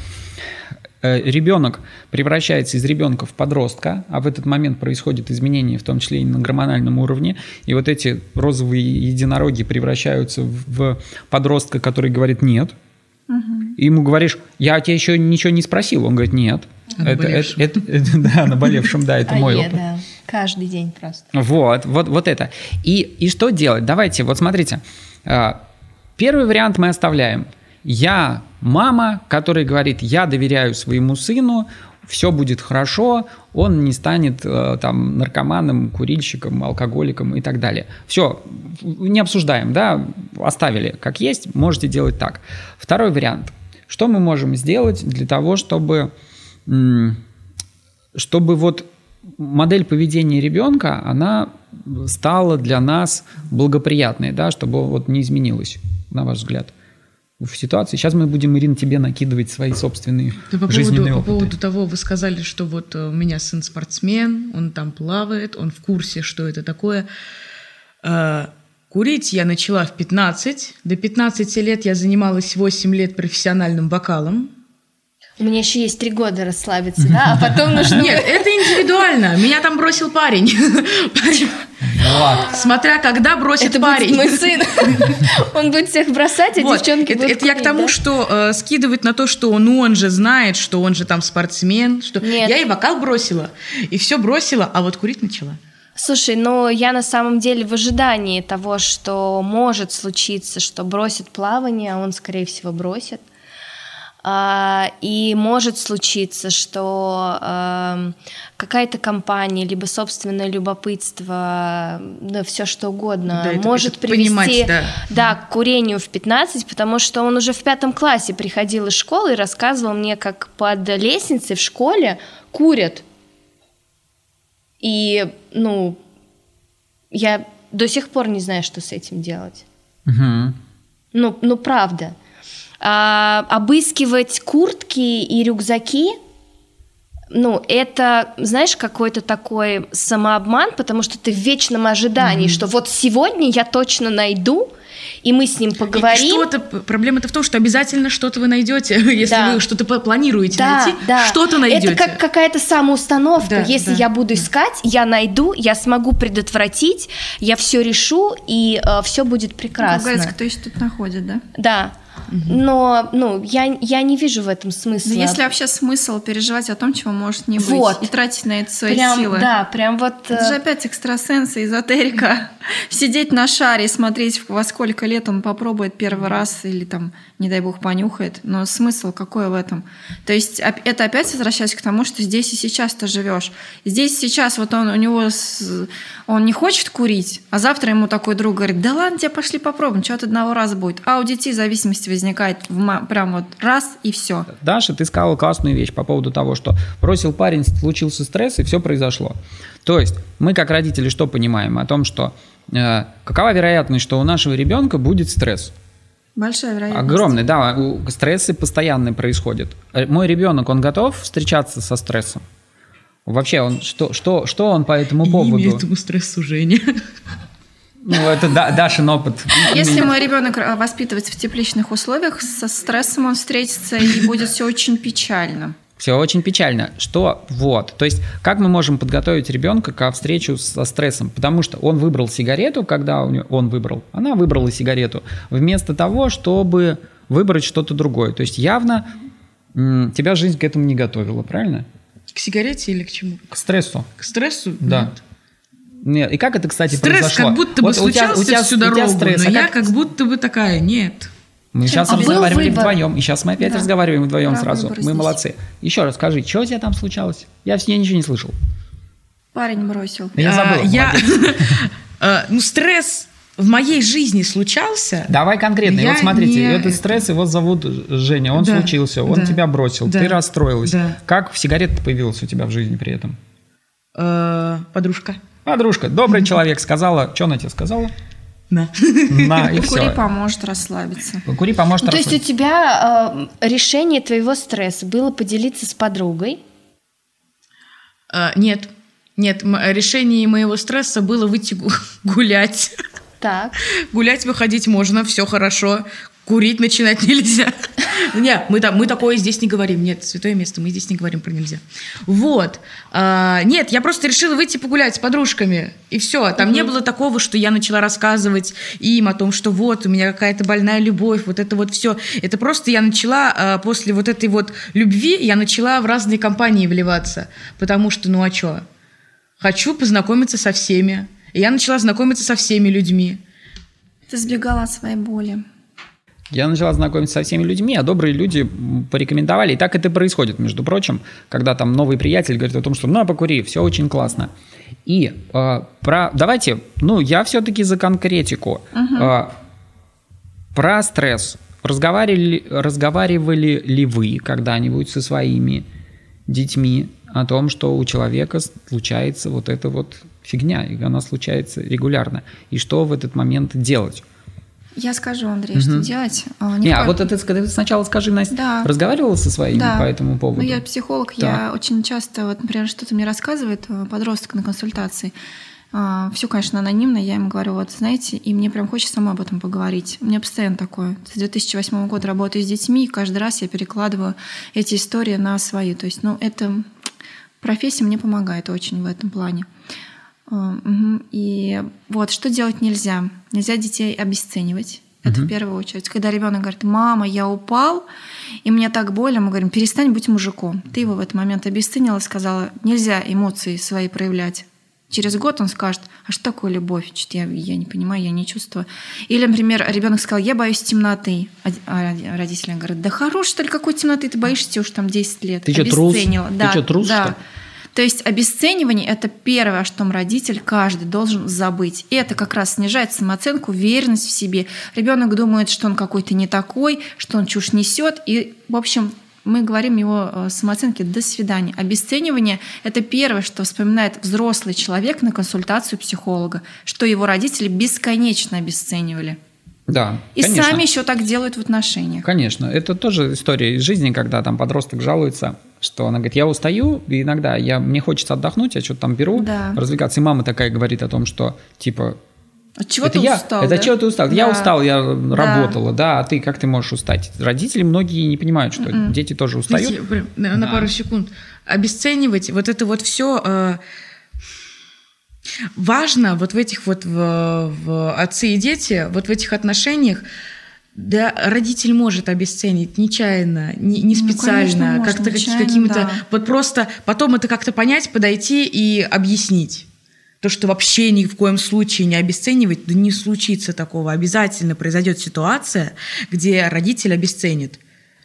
Э, ребенок превращается из ребенка в подростка, а в этот момент происходит изменение, в том числе и на гормональном уровне. И вот эти розовые единороги превращаются в подростка, который говорит «нет». Угу. И ему говоришь, я тебя еще ничего не спросил. Он говорит, нет. Это, это, это, это, да, наболевшем, да, это а мой опыт. Да. Каждый день просто. Вот, вот, вот это. И, и что делать? Давайте, вот смотрите. А, первый вариант мы оставляем – я мама, которая говорит, я доверяю своему сыну, все будет хорошо, он не станет э, там наркоманом, курильщиком, алкоголиком и так далее. Все, не обсуждаем, да, оставили как есть, можете делать так. Второй вариант. Что мы можем сделать для того, чтобы, чтобы вот модель поведения ребенка, она стала для нас благоприятной, да, чтобы вот не изменилась, на ваш взгляд? В ситуации. Сейчас мы будем, Ирина, тебе накидывать свои собственные да, по жизненные поводу, опыты. По поводу того, вы сказали, что вот э, у меня сын спортсмен, он там плавает, он в курсе, что это такое. Э, курить я начала в 15. До 15 лет я занималась 8 лет профессиональным вокалом. У меня еще есть три года расслабиться, да, а потом нужно... Нет, это индивидуально. Меня там бросил парень. Смотря когда бросит это парень. мой сын. Он будет всех бросать, а вот. девчонки это, будут Это я к тому, да? что э, скидывать на то, что ну он же знает, что он же там спортсмен. Что... Нет. Я и вокал бросила, и все бросила, а вот курить начала. Слушай, ну я на самом деле в ожидании того, что может случиться, что бросит плавание, а он, скорее всего, бросит. А, и может случиться, что эм, какая-то компания, либо собственное любопытство, да, все что угодно, да, может это привести да. Да, к курению в 15, потому что он уже в пятом классе приходил из школы и рассказывал мне, как под лестницей в школе курят. И, ну, я до сих пор не знаю, что с этим делать. Угу. Ну, ну, правда а, обыскивать куртки и рюкзаки ну, это, знаешь, какой-то такой самообман, потому что ты в вечном ожидании, mm-hmm. что вот сегодня я точно найду, и мы с ним поговорим. И что-то, проблема-то в том, что обязательно что-то вы найдете, если да. вы что-то планируете да, найти, да. что-то найдете. Это как какая-то самоустановка. Да, если да, я буду искать, я найду, я смогу предотвратить, я все решу, и э, все будет прекрасно. Ну, кто еще тут находит, да? Да. Но, ну, я, я не вижу в этом смысла. Да если вообще смысл переживать о том, чего может не быть, вот. и тратить на это свои прям, силы. Да, прям вот... Это же э, опять экстрасенсы, эзотерика. Сидеть на шаре и смотреть, во сколько лет он попробует первый раз или там, не дай бог, понюхает. Но смысл какой в этом? То есть это опять возвращаясь к тому, что здесь и сейчас ты живешь. Здесь сейчас вот он, у него, он не хочет курить, а завтра ему такой друг говорит, да ладно, тебе пошли попробуем, что от одного раза будет. А у детей зависимость возникает в, прям вот раз и все. Даша, ты сказала классную вещь по поводу того, что бросил парень, случился стресс и все произошло. То есть мы как родители что понимаем о том, что э, какова вероятность, что у нашего ребенка будет стресс? Большая вероятность. Огромный, да. Стрессы постоянно происходят. Э, мой ребенок, он готов встречаться со стрессом? Вообще, он что, что, что он по этому поводу? Не этому стрессу, Женя. Ну, это да, Дашин опыт. Если мой ребенок э, воспитывается в тепличных условиях, со стрессом он встретится и будет все очень печально. Все очень печально. Что вот, то есть как мы можем подготовить ребенка к встречу со стрессом? Потому что он выбрал сигарету, когда он выбрал, она выбрала сигарету, вместо того, чтобы выбрать что-то другое. То есть явно тебя жизнь к этому не готовила, правильно? К сигарете или к чему? К стрессу. К стрессу? Да. Нет. Нет. И как это, кстати, Стресс произошло? как будто бы вот случался у тебя, всю дорогу, стресс, но а я как... как будто бы такая, нет. Мы Чем? сейчас а разговаривали вдвоем, и сейчас мы опять да. разговариваем вдвоем Правый сразу. Мы здесь. молодцы. Еще раз скажи, что у тебя там случалось? Я, я ничего не слышал. Парень бросил. Я забыл. А, я... А, ну, стресс в моей жизни случался. Давай конкретно. Вот смотрите, не... этот стресс, его зовут Женя, он да, случился, он да, тебя бросил, да, ты расстроилась. Да. Как сигарета появилась у тебя в жизни при этом? Э, подружка. Подружка, добрый человек, сказала, что она тебе сказала? На. На, и Покури все. поможет расслабиться. Покури поможет ну, расслабиться. То есть у тебя э, решение твоего стресса было поделиться с подругой? Э, нет. Нет, решение моего стресса было выйти гулять. Так. Гулять, выходить можно, все хорошо. Курить начинать нельзя. Нет, мы, мы такое здесь не говорим. Нет, святое место, мы здесь не говорим про нельзя. Вот. А, нет, я просто решила выйти погулять с подружками. И все. Там угу. не было такого, что я начала рассказывать им о том, что вот, у меня какая-то больная любовь, вот это вот все. Это просто я начала а, после вот этой вот любви, я начала в разные компании вливаться. Потому что, ну а что? Хочу познакомиться со всеми. И я начала знакомиться со всеми людьми. Ты сбегала от своей боли. Я начала знакомиться со всеми людьми, а добрые люди порекомендовали. И так это происходит, между прочим, когда там новый приятель говорит о том, что ну, покури, все очень классно. И э, про... давайте, ну, я все-таки за конкретику. Угу. Э, про стресс. Разговаривали, разговаривали ли вы когда-нибудь со своими детьми о том, что у человека случается вот эта вот фигня, и она случается регулярно. И что в этот момент делать? Я скажу, Андрей, угу. что делать. А, не, а вот это ты сначала скажи, Настя, да. разговаривала со своими да. по этому поводу? Ну, я психолог, да. я очень часто, вот, например, что-то мне рассказывает э, подросток на консультации. А, Все, конечно, анонимно, я ему говорю, вот, знаете, и мне прям хочется сама об этом поговорить. У меня постоянно такое. С 2008 года работаю с детьми, и каждый раз я перекладываю эти истории на свои. То есть, ну, это профессия мне помогает очень в этом плане. И вот что делать нельзя? Нельзя детей обесценивать. Это uh-huh. в первую очередь. Когда ребенок говорит, мама, я упал, и мне так больно, мы говорим, перестань быть мужиком. Ты его в этот момент обесценила сказала, нельзя эмоции свои проявлять. Через год он скажет, а что такое любовь? Что-то я, я не понимаю, я не чувствую. Или, например, ребенок сказал, я боюсь темноты. А, а родители говорят, да хорош, что ли, какой темноты ты боишься уж там 10 лет. Ты что, трус? Да, ты что, трус, да. Что? То есть обесценивание – это первое, о чем родитель каждый должен забыть. И это как раз снижает самооценку, уверенность в себе. Ребенок думает, что он какой-то не такой, что он чушь несет. И, в общем, мы говорим его э, самооценке «до свидания». Обесценивание – это первое, что вспоминает взрослый человек на консультацию психолога, что его родители бесконечно обесценивали. Да. И конечно. сами еще так делают в отношениях. Конечно. Это тоже история из жизни, когда там подросток жалуется что она говорит, я устаю, и иногда я, мне хочется отдохнуть, я что-то там беру, Да. развлекаться. И мама такая говорит о том, что, типа, От чего это ты я, устал? это да? чего ты устал? Я Да. устал, я работала, да, а ты как ты можешь устать? Родители многие не понимают, что М-м. дети тоже устают. Видите, на, Да. пару секунд. Обесценивать вот это вот все важно вот в этих вот в, в отцы и дети, вот в этих отношениях, да, родитель может обесценить нечаянно, не, не Ну, специально, можно, как-то какими-то, да. вот просто потом это как-то понять, подойти и объяснить. То, что вообще ни в коем случае не обесценивать, да не случится такого. Обязательно произойдет ситуация, где родитель обесценит.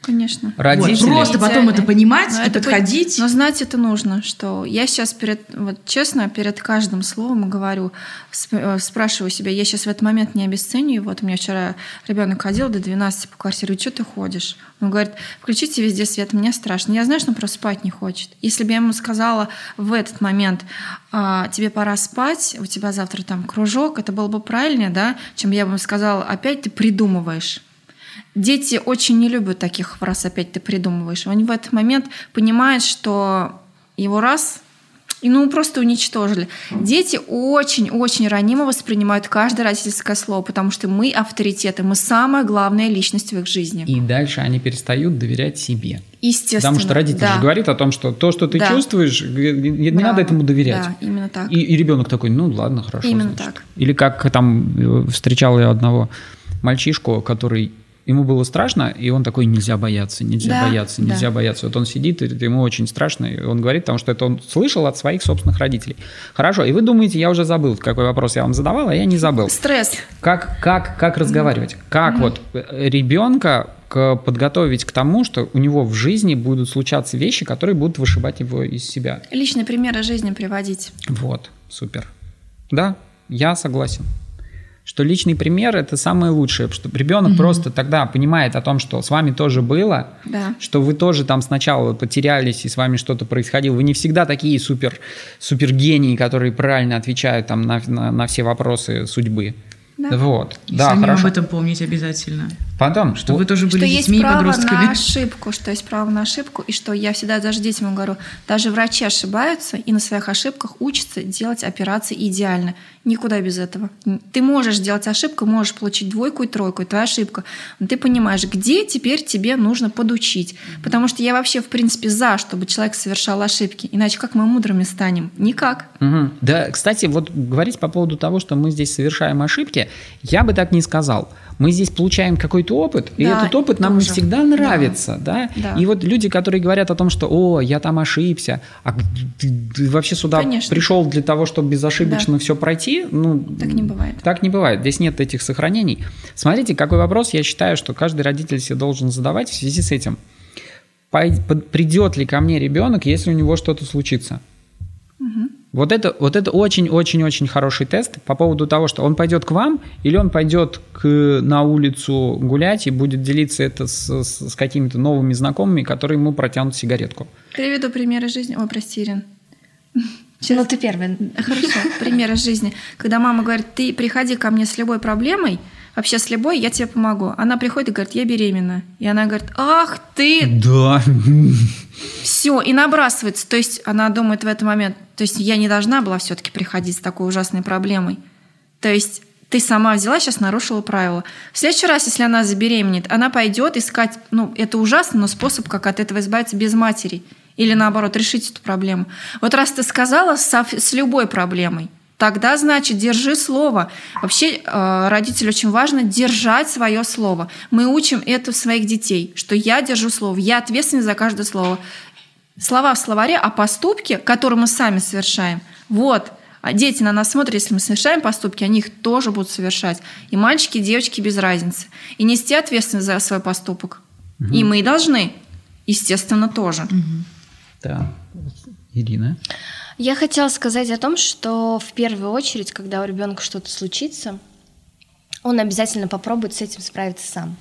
Конечно. Вот, Родители... Просто потом это понимать Но и это подходить. Но знать это нужно, что я сейчас перед, вот честно, перед каждым словом говорю, сп- э, спрашиваю себя, я сейчас в этот момент не обесцениваю. Вот у меня вчера ребенок ходил до 12 по квартире, что ты ходишь? Он говорит, включите везде свет, мне страшно. Я знаю, что он просто спать не хочет. Если бы я ему сказала в этот момент, «А, тебе пора спать, у тебя завтра там кружок, это было бы правильнее, да, чем я бы ему сказала, опять ты придумываешь. Дети очень не любят таких фраз «опять ты придумываешь». Они в этот момент понимают, что его раз и ну просто уничтожили. Дети очень-очень ранимо воспринимают каждое родительское слово, потому что мы авторитеты, мы самая главная личность в их жизни. И дальше они перестают доверять себе. Естественно. Потому что родитель да. же говорит о том, что то, что ты Да. чувствуешь, не Браво. надо этому доверять. Да, именно так. И, и ребенок такой, ну ладно, хорошо. Именно значит». так. Или как там э, встречал я одного мальчишку, который ему было страшно, и он такой, нельзя бояться, нельзя Да, бояться, да. нельзя бояться. Вот он сидит, и ему очень страшно, и он говорит, потому что это он слышал от своих собственных родителей. Хорошо, и вы думаете, я уже забыл, какой вопрос я вам задавал, а я не забыл. Стресс. Как, как, как разговаривать? Как вот э, ребенка подготовить к тому, что у него в жизни будут случаться вещи, которые будут вышибать его из себя? Личные примеры жизни приводить. Вот, супер. Да, я согласен. Что личный пример это самое лучшее, что ребенок просто тогда понимает о том, что с вами тоже было, Да. что вы тоже там сначала потерялись и с вами что-то происходило. Вы не всегда такие супер, супер гении, которые правильно отвечают там на, на, на все вопросы судьбы. Да. Вот, И да, самим хорошо. об этом помнить обязательно. Потом, Что вы тоже что были есть детьми и право подростками. на ошибку, что есть право на ошибку, и что я всегда даже детям говорю, даже врачи ошибаются и на своих ошибках учатся делать операции идеально. Никуда без этого. Ты можешь делать ошибку, можешь получить двойку и тройку, это твоя ошибка. Но ты понимаешь, где теперь тебе нужно подучить. Потому что я вообще, в принципе, за, чтобы человек совершал ошибки. Иначе как мы мудрыми станем? Никак. Мгм. Да, кстати, вот говорить по поводу того, что мы здесь совершаем ошибки, я бы так не сказал. Мы здесь получаем какой-то опыт, и Да, этот опыт нам не тоже. всегда нравится, да? Да. И вот люди, которые говорят о том, что, о, я там ошибся, а ты, ты вообще сюда Конечно. пришел для того, чтобы безошибочно все пройти, ну Так не бывает. Так не бывает. Здесь нет этих сохранений. Смотрите, какой вопрос я считаю, что каждый родитель себе должен задавать в связи с этим. Придет ли ко мне ребенок, если у него что-то случится? Вот это, вот это очень-очень-очень хороший тест по поводу того, что он пойдет к вам или он пойдет к, на улицу гулять и будет делиться это с, с- с какими-то новыми знакомыми, которые ему протянут сигаретку. Приведу примеры жизни. О, прости, Ирин. Ну, ты первый. Хорошо, пример из жизни. Когда мама говорит, ты приходи ко мне с любой проблемой, вообще с любой, я тебе помогу. Она приходит и говорит, я беременна. И она говорит, ах ты, Да. все, и набрасывается. То есть она думает в этот момент, то есть я не должна была все-таки приходить с такой ужасной проблемой. То есть ты сама взяла, сейчас нарушила правила. В следующий раз, если она забеременеет, она пойдет искать, ну, это ужасно, но способ, как от этого избавиться без матери. Или наоборот, решить эту проблему. Вот раз ты сказала со- с любой проблемой, тогда, значит, держи слово. Вообще, э, родителю очень важно держать свое слово. Мы учим это у своих детей, что я держу слово, я ответственна за каждое слово. Слова в словаре, а поступки, которые мы сами совершаем, вот, а дети на нас смотрят, если мы совершаем поступки, они их тоже будут совершать. И мальчики, и девочки без разницы. И нести ответственность за свой поступок. И мы должны, естественно, тоже. Да. Ирина. Я хотела сказать о том, что в первую очередь, когда у ребенка что-то случится, он обязательно попробует с этим справиться сам.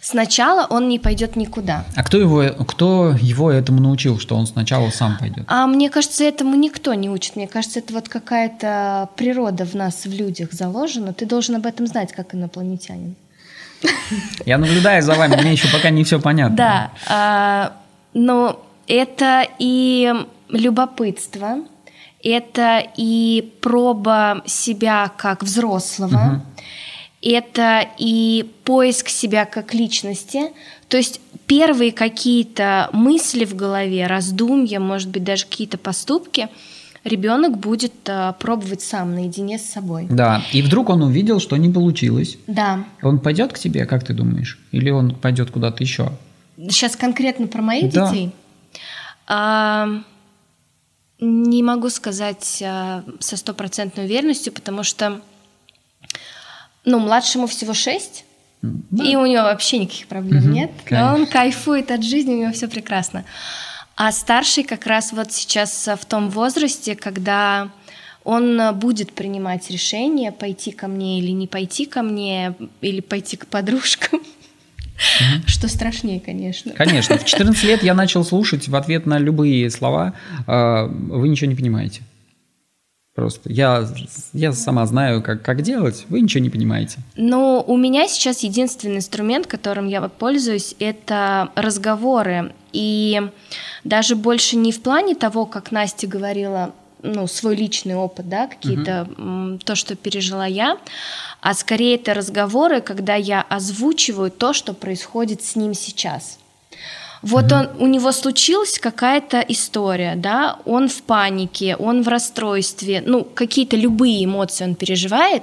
Сначала он не пойдет никуда. А кто его, кто его этому научил, что он сначала сам пойдет? А мне кажется, этому никто не учит. Мне кажется, это вот какая-то природа в нас, в людях заложена. Ты должен об этом знать, как инопланетянин. Я наблюдаю за вами, мне еще пока не все понятно. Да, а, но это и любопытство, это и проба себя как взрослого, угу. это и поиск себя как личности. То есть первые какие-то мысли в голове, раздумья, может быть, даже какие-то поступки ребенок будет а, пробовать сам наедине с собой. Да, и вдруг он увидел, что не получилось. Да. Он пойдет к тебе, как ты думаешь? Или он пойдет куда-то еще? Сейчас конкретно про моих да. детей. А, не могу сказать а, со стопроцентной уверенностью, потому что ну, младшему всего шесть, да. и у него вообще никаких проблем угу, нет. Конечно. Он кайфует от жизни, у него все прекрасно. А старший как раз вот сейчас в том возрасте, когда он будет принимать решение, пойти ко мне или не пойти ко мне, или пойти к подружкам. Угу. Что страшнее, конечно. Конечно. В 14 лет я начал слушать в ответ на любые слова «А, «Вы ничего не понимаете». Просто я, я сама знаю, как, как делать, вы ничего не понимаете. Ну, у меня сейчас единственный инструмент, которым я пользуюсь, это разговоры. И даже больше не в плане того, как Настя говорила, ну, свой личный опыт, да, какие-то, угу. то, что пережила я, а скорее это разговоры, когда я озвучиваю то, что происходит с ним сейчас. Вот он, у него случилась какая-то история, да, он в панике, он в расстройстве, ну, какие-то любые эмоции он переживает.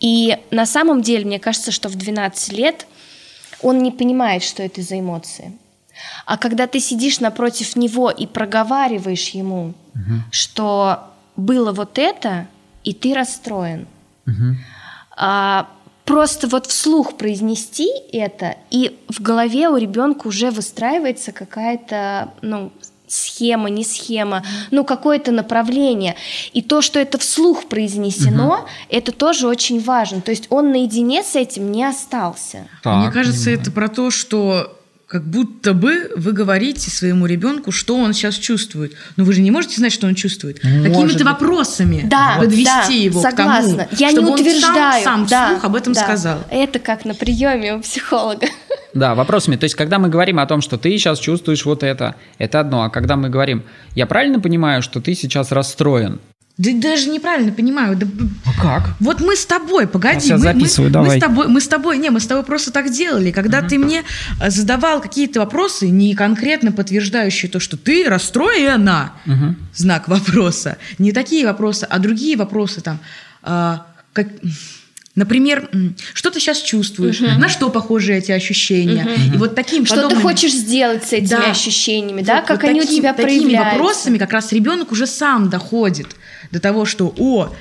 И на самом деле, мне кажется, что в 12 лет он не понимает, что это за эмоции. А когда ты сидишь напротив него и проговариваешь ему, угу. что было вот это, и ты расстроен, угу. а, просто вот вслух произнести это, и в голове у ребенка уже выстраивается какая-то, ну, схема, не схема, ну какое-то направление. И то, что это вслух произнесено, угу. это тоже очень важно. То есть он наедине с этим не остался. Так, Мне кажется, понимаю. это про то, что как будто бы вы говорите своему ребенку, что он сейчас чувствует. Но вы же не можете знать, что он чувствует. Какими-то вопросами да, подвести да, его согласна. к тому, Я чтобы не утверждаю. он сам, сам да, вслух об этом да. сказал. Это как на приеме у психолога. Да, вопросами. То есть, когда мы говорим о том, что ты сейчас чувствуешь вот это, это одно. А когда мы говорим, я правильно понимаю, что ты сейчас расстроен? Да даже неправильно понимаю. Да... А как? Вот мы с тобой, погоди. Я мы, записываю, мы, давай. Мы с тобой, мы с тобой, не, мы с тобой просто так делали. Когда uh-huh. ты мне э, задавал какие-то вопросы, не конкретно подтверждающие то, что ты расстроена, uh-huh. знак вопроса. Не такие вопросы, а другие вопросы там. А, как... Например, что ты сейчас чувствуешь, угу. на что похожи эти ощущения, угу. и вот таким что подобным... ты хочешь сделать с этими да. ощущениями, да, вот, как вот они таким, у тебя такими проявляются. вопросами как раз ребенок уже сам доходит до того, что, о,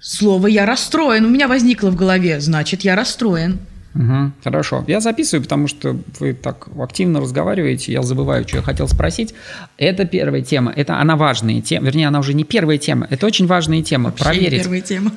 слово «я расстроен» у меня возникло в голове, значит, я расстроен. Угу, хорошо. Я записываю, потому что вы так активно разговариваете, я забываю, что я хотел спросить. Это первая тема, это она важная тема, вернее, она уже не первая тема, это очень важная тема. Вообще Проверить, первая тема.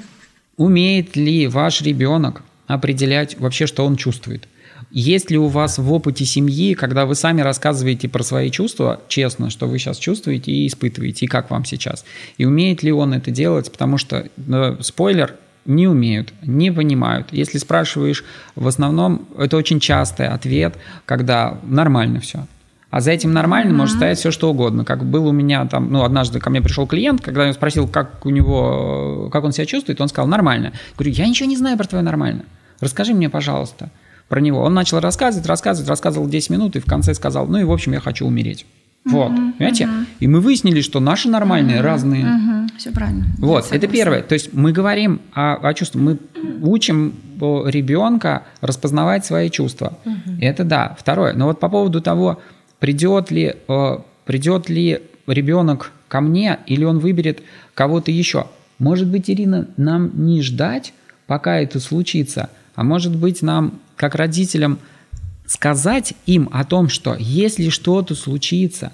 умеет ли ваш ребенок определять вообще, что он чувствует. Есть ли у вас в опыте семьи, когда вы сами рассказываете про свои чувства, честно, что вы сейчас чувствуете и испытываете, и как вам сейчас? И умеет ли он это делать? Потому что, э, спойлер, не умеют, не понимают. Если спрашиваешь, в основном это очень частый ответ, когда нормально все. А за этим нормально mm-hmm. может стоять все что угодно. Как был у меня там, ну, однажды ко мне пришел клиент, когда я спросил, как у него, как он себя чувствует, он сказал, нормально. Я говорю, я ничего не знаю про твое нормально. Расскажи мне, пожалуйста про него. Он начал рассказывать, рассказывать, рассказывал 10 минут и в конце сказал, ну и в общем я хочу умереть. Вот, uh-huh, понимаете? Uh-huh. И мы выяснили, что наши нормальные uh-huh, разные. Uh-huh. Все правильно. Вот, это первое. То есть мы говорим о, о чувствах, мы учим ребенка распознавать свои чувства. Uh-huh. Это да. Второе. Но вот по поводу того, придет ли, придет ли ребенок ко мне или он выберет кого-то еще. Может быть, Ирина, нам не ждать, пока это случится, а может быть, нам как родителям сказать им о том, что если что-то случится,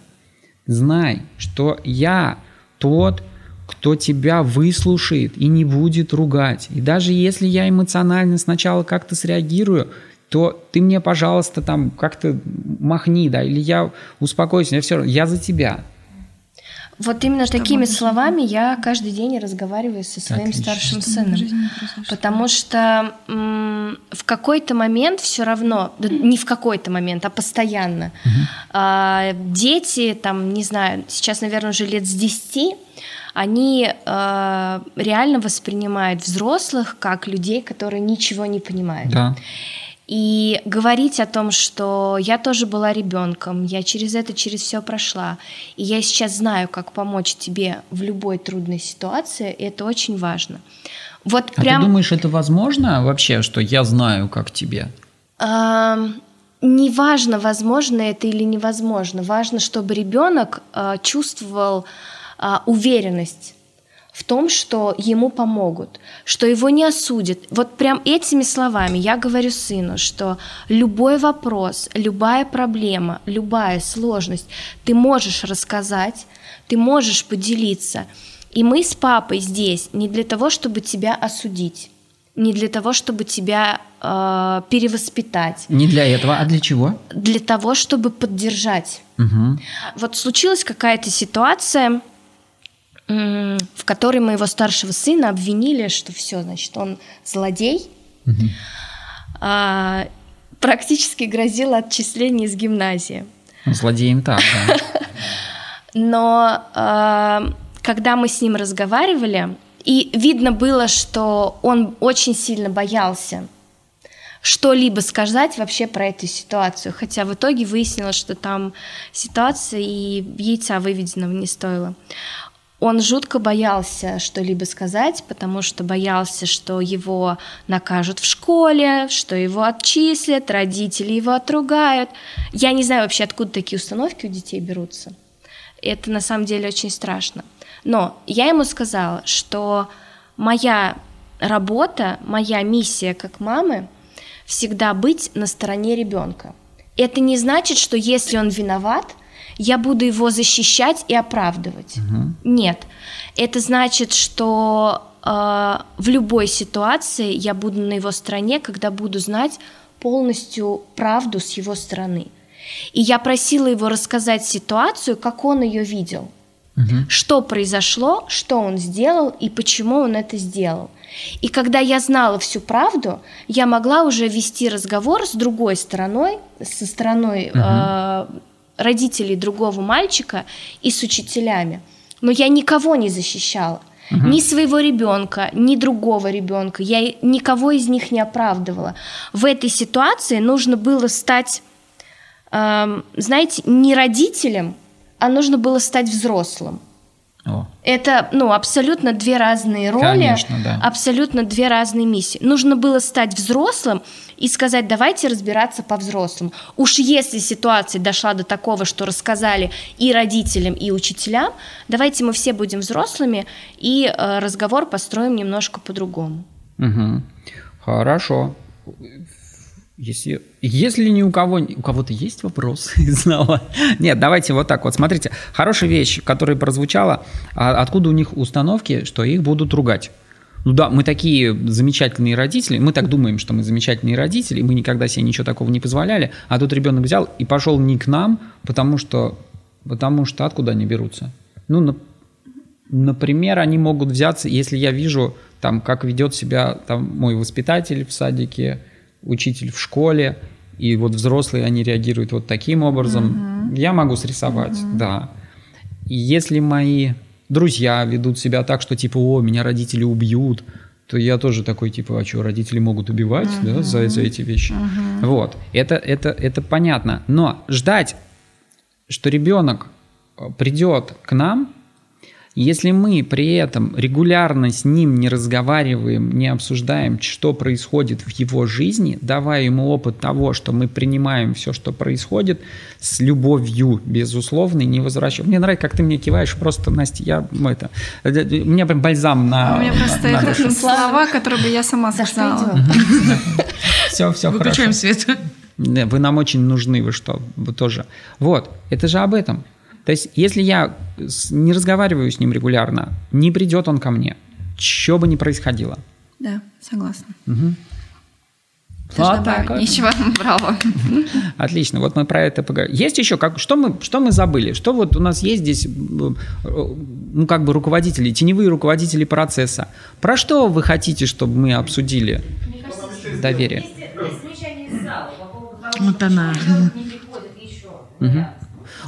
знай, что я тот, кто тебя выслушает и не будет ругать. И даже если я эмоционально сначала как-то среагирую, то ты мне, пожалуйста, там как-то махни, да, или я успокоюсь, я все равно, я за тебя. Вот именно такими словами я каждый день разговариваю со своим Отлично. старшим сыном. Потому что м, в какой-то момент все равно, да не в какой-то момент, а постоянно, а, дети, там, не знаю, сейчас, наверное, уже лет с 10, они а, реально воспринимают взрослых как людей, которые ничего не понимают. Да. И говорить о том, что я тоже была ребенком, я через это, через все прошла, и я сейчас знаю, как помочь тебе в любой трудной ситуации, и это очень важно. Вот А прям ты думаешь, это возможно вообще, что я знаю, как тебе? Ам, не важно, возможно это или невозможно, важно, чтобы ребенок а, чувствовал а, уверенность в том, что ему помогут, что его не осудят. Вот прям этими словами я говорю сыну, что любой вопрос, любая проблема, любая сложность ты можешь рассказать, ты можешь поделиться. И мы с папой здесь не для того, чтобы тебя осудить, не для того, чтобы тебя э, перевоспитать, Не для этого, а для чего? для того, чтобы поддержать. Мгм. Вот случилась какая-то ситуация, в которой моего старшего сына обвинили, что все, значит, он злодей, а, практически грозило отчисление из гимназии. Ну, Злодеем так, да. Но а, когда мы с ним разговаривали, и видно было, что он очень сильно боялся что-либо сказать вообще про эту ситуацию. Хотя в итоге выяснилось, что там ситуация и яйца выведенного не стоило. Он жутко боялся что-либо сказать, потому что боялся, что его накажут в школе, что его отчислят, родители его отругают. Я не знаю вообще, откуда такие установки у детей берутся. Это на самом деле очень страшно. Но я ему сказала, что моя работа, моя миссия как мамы всегда быть на стороне ребенка. Это не значит, что если он виноват, я буду его защищать и оправдывать. Нет. Это значит, что э, в любой ситуации я буду на его стороне, когда буду знать полностью правду с его стороны. И я просила его рассказать ситуацию, как он ее видел. Что произошло, что он сделал и почему он это сделал. И когда я знала всю правду, я могла уже вести разговор с другой стороной, со стороной э, родителей другого мальчика и с учителями. Но я никого не защищала. Ни своего ребенка, ни другого ребенка. Я никого из них не оправдывала. В этой ситуации нужно было стать, эм, знаете, не родителем, а нужно было стать взрослым. О, Это, ну, абсолютно две разные роли, Конечно, да. абсолютно две разные миссии. Нужно было стать взрослым и сказать, давайте разбираться по-взрослому. Уж если ситуация дошла до такого, что рассказали и родителям, и учителям, давайте мы все будем взрослыми и э, разговор построим немножко по-другому. Мгм. Хорошо. Если, если ни у кого, у кого-то есть вопрос, знала. Нет, давайте вот так вот. Смотрите, хорошая вещь, которая прозвучала, а откуда у них установки, что их будут ругать? Ну да, мы такие замечательные родители, мы так думаем, что мы замечательные родители, мы никогда себе ничего такого не позволяли, а тут ребенок взял и пошел не к нам, потому что, потому что откуда они берутся? Ну, на- Например, они могут взяться, если я вижу, там, как ведет себя там, мой воспитатель в садике, учитель в школе, и вот взрослые, они реагируют вот таким образом, я могу срисовать, да. И если мои друзья ведут себя так, что типа, о, меня родители убьют, то я тоже такой, типа, а что, родители могут убивать да, за, за эти вещи? Вот, это, это, это понятно. Но ждать, что ребенок придет к нам, если мы при этом регулярно с ним не разговариваем, не обсуждаем, что происходит в его жизни, давая ему опыт того, что мы принимаем все, что происходит, с любовью, безусловно, и не возвращаем. Мне нравится, как ты мне киваешь, просто, Настя, я ну, это, у меня прям бальзам на... У меня просто на это слова, которые бы я сама сказала. Все, все Выключаем хорошо. свет. Да, Вы нам очень нужны, вы что, вы тоже. Вот, это же об этом. То есть, если я не разговариваю с ним регулярно, не придет он ко мне, что бы ни происходило. Да, согласна. Даже вот так. нечего, браво. Отлично, вот мы про это поговорим. Есть еще, как, что, мы, что мы забыли? Что вот у нас есть здесь, ну, как бы руководители, теневые руководители процесса. Про что вы хотите, чтобы мы обсудили доверие? Вот она. Угу.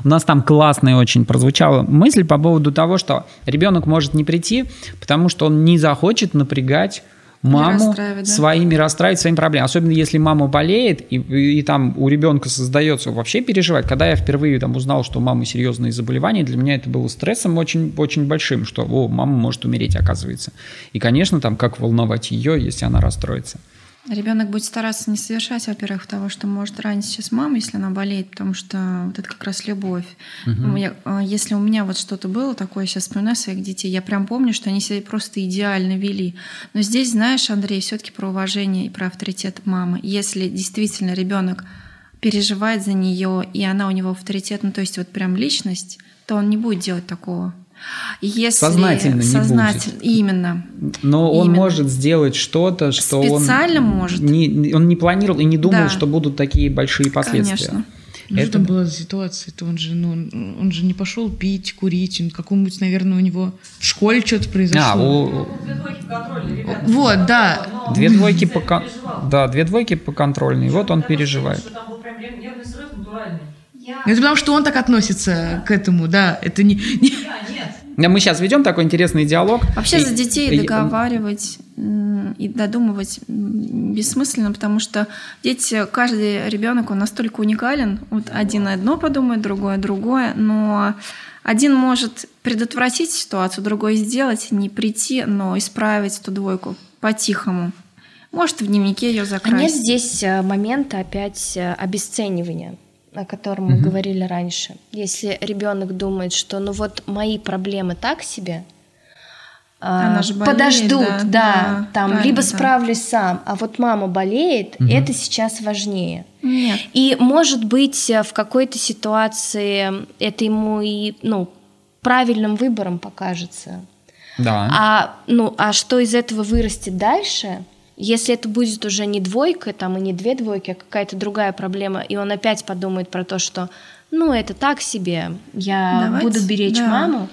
У нас там классная очень прозвучала мысль по поводу того, что ребенок может не прийти, потому что он не захочет напрягать маму да? своими расстраивать своими проблемами. Особенно если мама болеет, и, и, и там у ребенка создается вообще переживать. Когда я впервые там узнал, что у мамы серьезные заболевания, для меня это было стрессом очень, очень большим, что о, мама может умереть, оказывается. И, конечно, там как волновать ее, если она расстроится. Ребенок будет стараться не совершать, во-первых, того, что может ранить сейчас мама, если она болеет, потому что вот это как раз любовь. Угу. Я, а, если у меня вот что-то было такое, сейчас вспоминаю своих детей, я прям помню, что они себя просто идеально вели. Но здесь, знаешь, Андрей, все-таки про уважение и про авторитет мамы. Если действительно ребенок переживает за нее, и она у него авторитет, ну то есть вот прям личность, то он не будет делать такого. Если сознательно, не будет. Именно. Но он именно. может сделать что-то, что Специально он может. Не, он не планировал и не думал, да. что будут такие большие последствия. Конечно. Ну, это... что там была за ситуация? Это он же, ну, он же не пошел пить, курить, он какому-нибудь, наверное, у него в школе что-то произошло. А, у... Вот, да. Две двойки по да, две двойки по контрольной. Вот он переживает. Это потому что он так относится к этому, да. Это не, не... Мы сейчас ведем такой интересный диалог. Вообще и, за детей и, договаривать и додумывать бессмысленно, потому что дети, каждый ребенок, он настолько уникален. Вот один одно подумает, другое другое, но один может предотвратить ситуацию, другой сделать, не прийти, но исправить эту двойку по-тихому. Может, в дневнике ее закрасить. А нет здесь э, момента опять э, обесценивания о котором мы угу. говорили раньше. Если ребенок думает, что ну вот мои проблемы так себе, а, Она же болеет, подождут, да, да, да там либо справлюсь да. сам, а вот мама болеет, угу. это сейчас важнее. Нет. И может быть в какой-то ситуации это ему и ну правильным выбором покажется. Да. А ну а что из этого вырастет дальше? Если это будет уже не двойка, там и не две двойки, а какая-то другая проблема, и он опять подумает про то, что ну это так себе, я Давайте, буду беречь да. маму,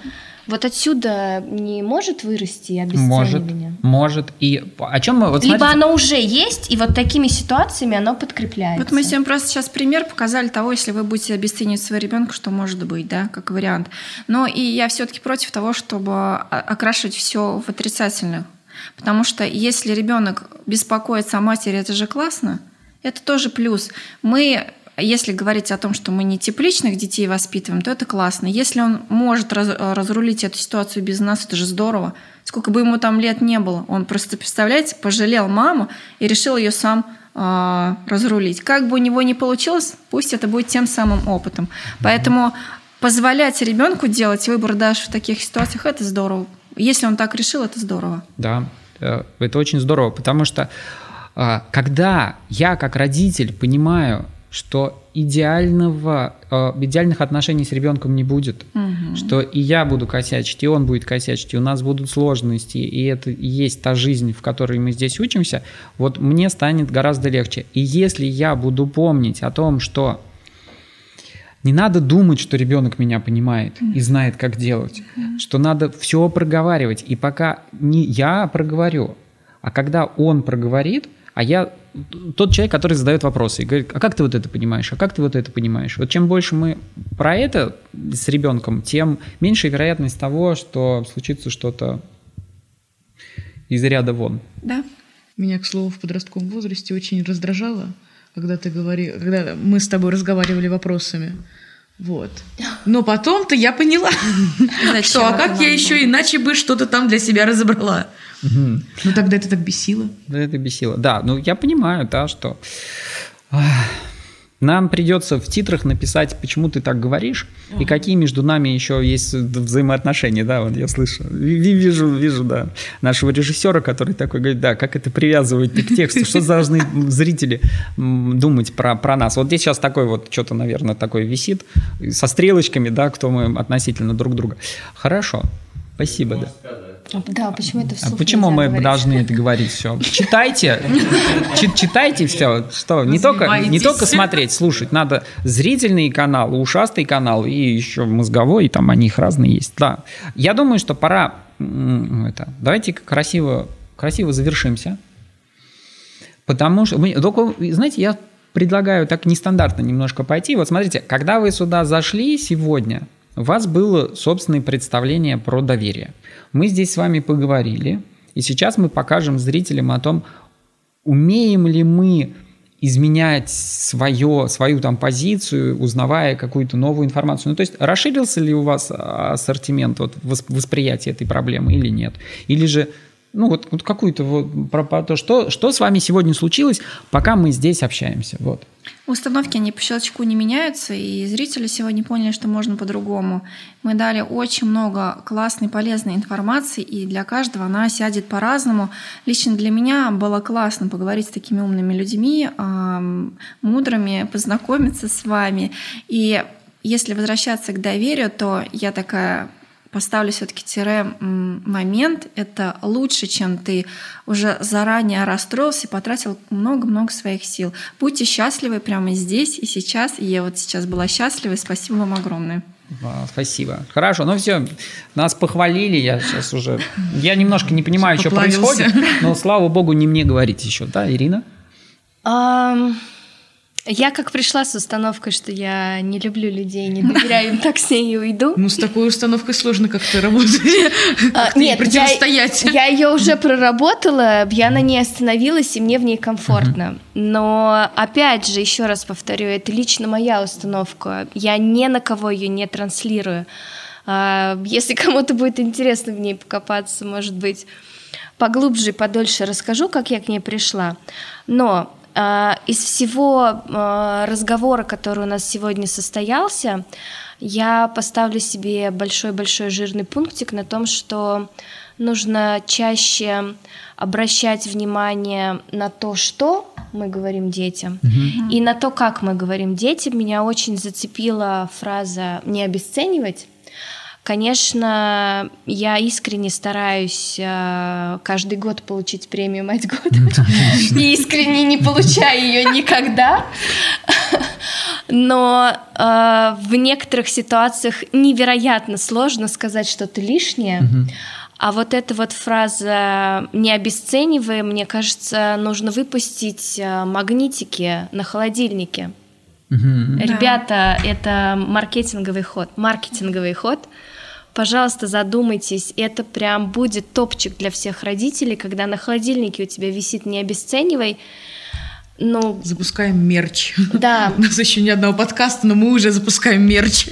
вот отсюда не может вырасти обесценивание? Может, может. И о чем мы... Вот Либо смотрите... оно уже есть, и вот такими ситуациями оно подкрепляется. Вот мы всем просто сейчас пример показали того, если вы будете обесценивать своего ребенка, что может быть, да, как вариант. Но и я все-таки против того, чтобы окрашивать все в отрицательных Потому что если ребенок беспокоится о матери, это же классно, это тоже плюс. Мы если говорить о том, что мы не тепличных детей воспитываем, то это классно. Если он может раз, разрулить эту ситуацию без нас, это же здорово. Сколько бы ему там лет не было, он просто, представляете, пожалел маму и решил ее сам э, разрулить. Как бы у него не получилось, пусть это будет тем самым опытом. Поэтому позволять ребенку делать выбор даже в таких ситуациях, это здорово. Если он так решил, это здорово. Да, э, это очень здорово, потому что а, когда я как родитель понимаю, что идеального, э, идеальных отношений с ребенком не будет, угу. что и я буду косячить, и он будет косячить, и у нас будут сложности, и это и есть та жизнь, в которой мы здесь учимся, вот мне станет гораздо легче. И если я буду помнить о том, что не надо думать, что ребенок меня понимает и знает, как делать, что надо все проговаривать. И пока не я проговорю, а когда он проговорит, а я тот человек, который задает вопросы и говорит, а как ты вот это понимаешь, а как ты вот это понимаешь? Вот чем больше мы про это с ребенком, тем меньше вероятность того, что случится что-то из ряда вон. Да. Меня, к слову, в подростковом возрасте очень раздражало, когда ты говори, когда мы с тобой разговаривали вопросами. Вот. Но потом-то я поняла, что а как я еще иначе бы что-то там для себя разобрала. Ну тогда это так бесило. Да, это бесило. Да, ну я понимаю, да, что нам придется в титрах написать, почему ты так говоришь, uh-huh. и какие между нами еще есть взаимоотношения, да, вот я слышу, вижу, вижу, да, нашего режиссера, который такой говорит, да, как это привязывать к тексту, что должны зрители думать про, про нас. Вот здесь сейчас такой вот, что-то, наверное, такое висит, со стрелочками, да, кто мы относительно друг друга. Хорошо, спасибо, да. Да, почему это А вслух почему мы говорить? должны это говорить все? Читайте, чи- читайте все, что не только, не только смотреть, слушать, надо зрительный канал, ушастый канал и еще мозговой, там они их разные есть. Да, я думаю, что пора это. Давайте красиво, красиво завершимся, потому что, только, знаете, я предлагаю так нестандартно немножко пойти. Вот смотрите, когда вы сюда зашли сегодня, у вас было собственное представление про доверие. Мы здесь с вами поговорили, и сейчас мы покажем зрителям о том, умеем ли мы изменять свое, свою там позицию, узнавая какую-то новую информацию. Ну, то есть расширился ли у вас ассортимент вот, вос- восприятия этой проблемы или нет? Или же ну вот, вот какую-то вот про, про то, что, что с вами сегодня случилось, пока мы здесь общаемся. Вот. Установки, они по щелчку не меняются, и зрители сегодня поняли, что можно по-другому. Мы дали очень много классной, полезной информации, и для каждого она сядет по-разному. Лично для меня было классно поговорить с такими умными людьми, ам, мудрыми, познакомиться с вами. И если возвращаться к доверию, то я такая поставлю все-таки тире момент. Это лучше, чем ты уже заранее расстроился и потратил много-много своих сил. Будьте счастливы прямо здесь и сейчас. И я вот сейчас была счастлива. и Спасибо вам огромное. Спасибо. Хорошо, ну все, нас похвалили, я сейчас уже... Я немножко не понимаю, что происходит, но, слава богу, не мне говорить еще, да, Ирина? Ам, Я как пришла с установкой, что я не люблю людей, не доверяю им, так с ней и уйду. Ну, с такой установкой сложно как-то работать. А, Как-то Нет, я, противостоять. я ее уже проработала, я на ней остановилась, и мне в ней комфортно. Но опять же, еще раз повторю, это лично моя установка. Я ни на кого ее не транслирую. А, Если кому-то будет интересно в ней покопаться, может быть, поглубже и подольше расскажу, как я к ней пришла. Но из всего а, разговора, который у нас сегодня состоялся, я поставлю себе большой-большой жирный пунктик на том, что нужно чаще обращать внимание на то, что мы говорим детям, и на то, как мы говорим детям. Меня очень зацепила фраза «не обесценивать». Конечно, я искренне стараюсь э, каждый год получить премию «Мать года». И искренне не получаю ее никогда. Но э, в некоторых ситуациях невероятно сложно сказать что-то лишнее. А вот эта вот фраза «не обесценивай», мне кажется, нужно выпустить э, магнитики на холодильнике. Да. Ребята, это маркетинговый ход. Маркетинговый ход. Пожалуйста, задумайтесь, это прям будет топчик для всех родителей, когда на холодильнике у тебя висит «не обесценивай». Ну, Запускаем мерч. да, У нас еще ни одного подкаста, но мы уже запускаем мерч.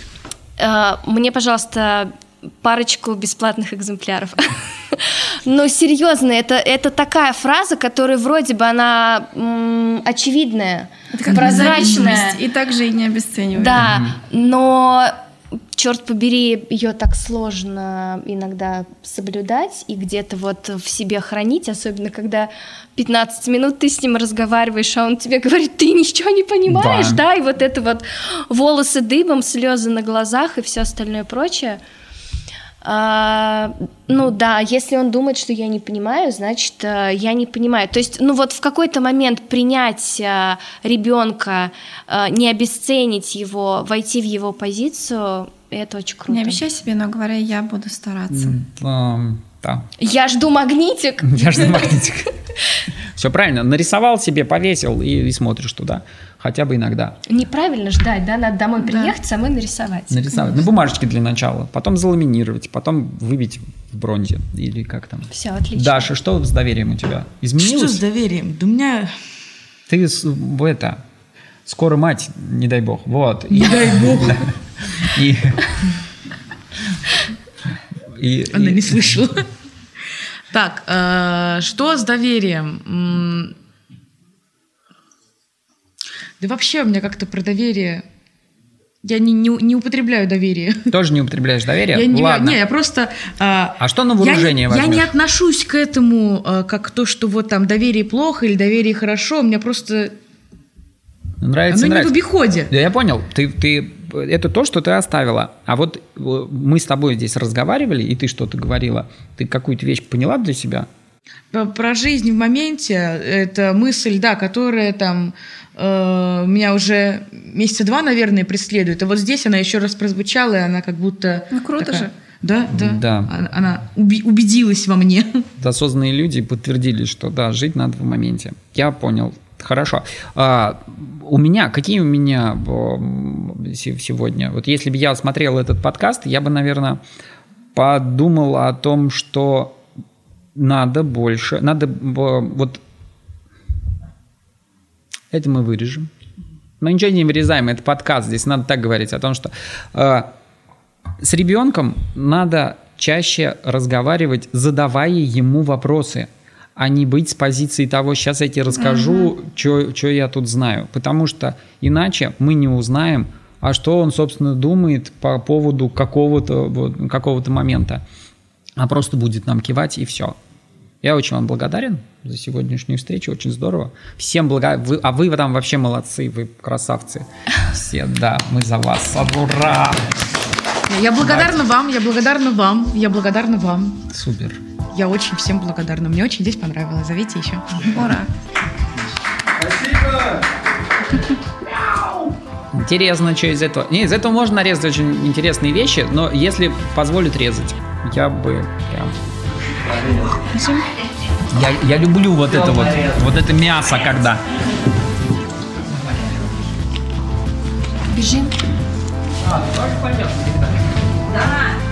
Э, Мне, пожалуйста, парочку бесплатных экземпляров. Но серьезно, это, это такая фраза, которая вроде бы она м, очевидная, Это как прозрачная. И также и не обесценивай. Да, но черт побери, ее так сложно иногда соблюдать и где-то вот в себе хранить, особенно когда 15 минут ты с ним разговариваешь, а он тебе говорит, ты ничего не понимаешь, Да. да, и вот это вот волосы дыбом, слезы на глазах и все остальное прочее. А, ну да, если он думает, что я не понимаю, значит, э, я не понимаю. То есть, ну вот в какой-то момент принять ребенка, не обесценить его, войти в его позицию, это очень круто. Не обещай себе, но говоря, я буду стараться. Да. Я жду магнитик. Я жду магнитик. Все правильно. Нарисовал себе, повесил и, и смотришь туда. Хотя бы иногда. Неправильно ждать, да? Надо домой Да. приехать, самой нарисовать. Нарисовать. На бумажечке для начала. Потом заламинировать. Потом выбить в бронзе. Или как там. Все, отлично. Даша, что с доверием у тебя? Что Изменилось? с доверием? Да у меня... Ты в это... Скоро мать, не дай бог. Вот. Не дай бог. И... и- Она и- не слышала. Так, э, что с доверием? Да вообще у меня как-то про доверие... Я не, не, не употребляю доверие. Тоже не употребляешь доверие? Я не, Ладно. не, я просто... а, А что на я не- вооружение я, не возьмешь? отношусь к этому а, как то, что вот там доверие плохо или доверие хорошо. У меня просто... Нравится, оно не в нравится. обиходе. Да я понял. Ты, ты это то, что ты оставила. А вот э, мы с тобой здесь разговаривали, и ты что-то говорила. Ты какую-то вещь поняла для себя? Про жизнь в моменте, это мысль, да, которая там э, меня уже месяца два, наверное, преследует. И вот здесь она еще раз прозвучала, и она как будто... Ну, круто такая, же. Да, да. Да. Она, она уби- убедилась во мне. Осознанные люди подтвердили, что да, жить надо в моменте. Я понял. Хорошо. А, у меня, какие у меня се- сегодня? Вот если бы я смотрел этот подкаст, я бы, наверное, подумал о том, что надо больше, надо вот это мы вырежем. Но ничего не вырезаем, это подкаст, здесь надо так говорить о том, что э, с ребенком надо чаще разговаривать, задавая ему вопросы, а не быть с позиции того, сейчас я тебе расскажу, что я тут знаю. Потому что иначе мы не узнаем, а что он, собственно, думает по поводу какого-то вот, какого момента. А просто будет нам кивать и все. Я очень вам благодарен за сегодняшнюю встречу, очень здорово. Всем благодарен. Вы, а вы там вообще молодцы, вы красавцы. Все, да, мы за вас. Ура! Я благодарна вам, я благодарна вам, я благодарна вам. Супер. Я очень всем благодарна. Мне очень здесь понравилось. Зовите еще. Ура. Интересно, что из этого. Не, из этого можно нарезать очень интересные вещи, но если позволят резать, я бы прям. Я, я люблю вот это вот, вот это мясо, когда. Бежим. Да.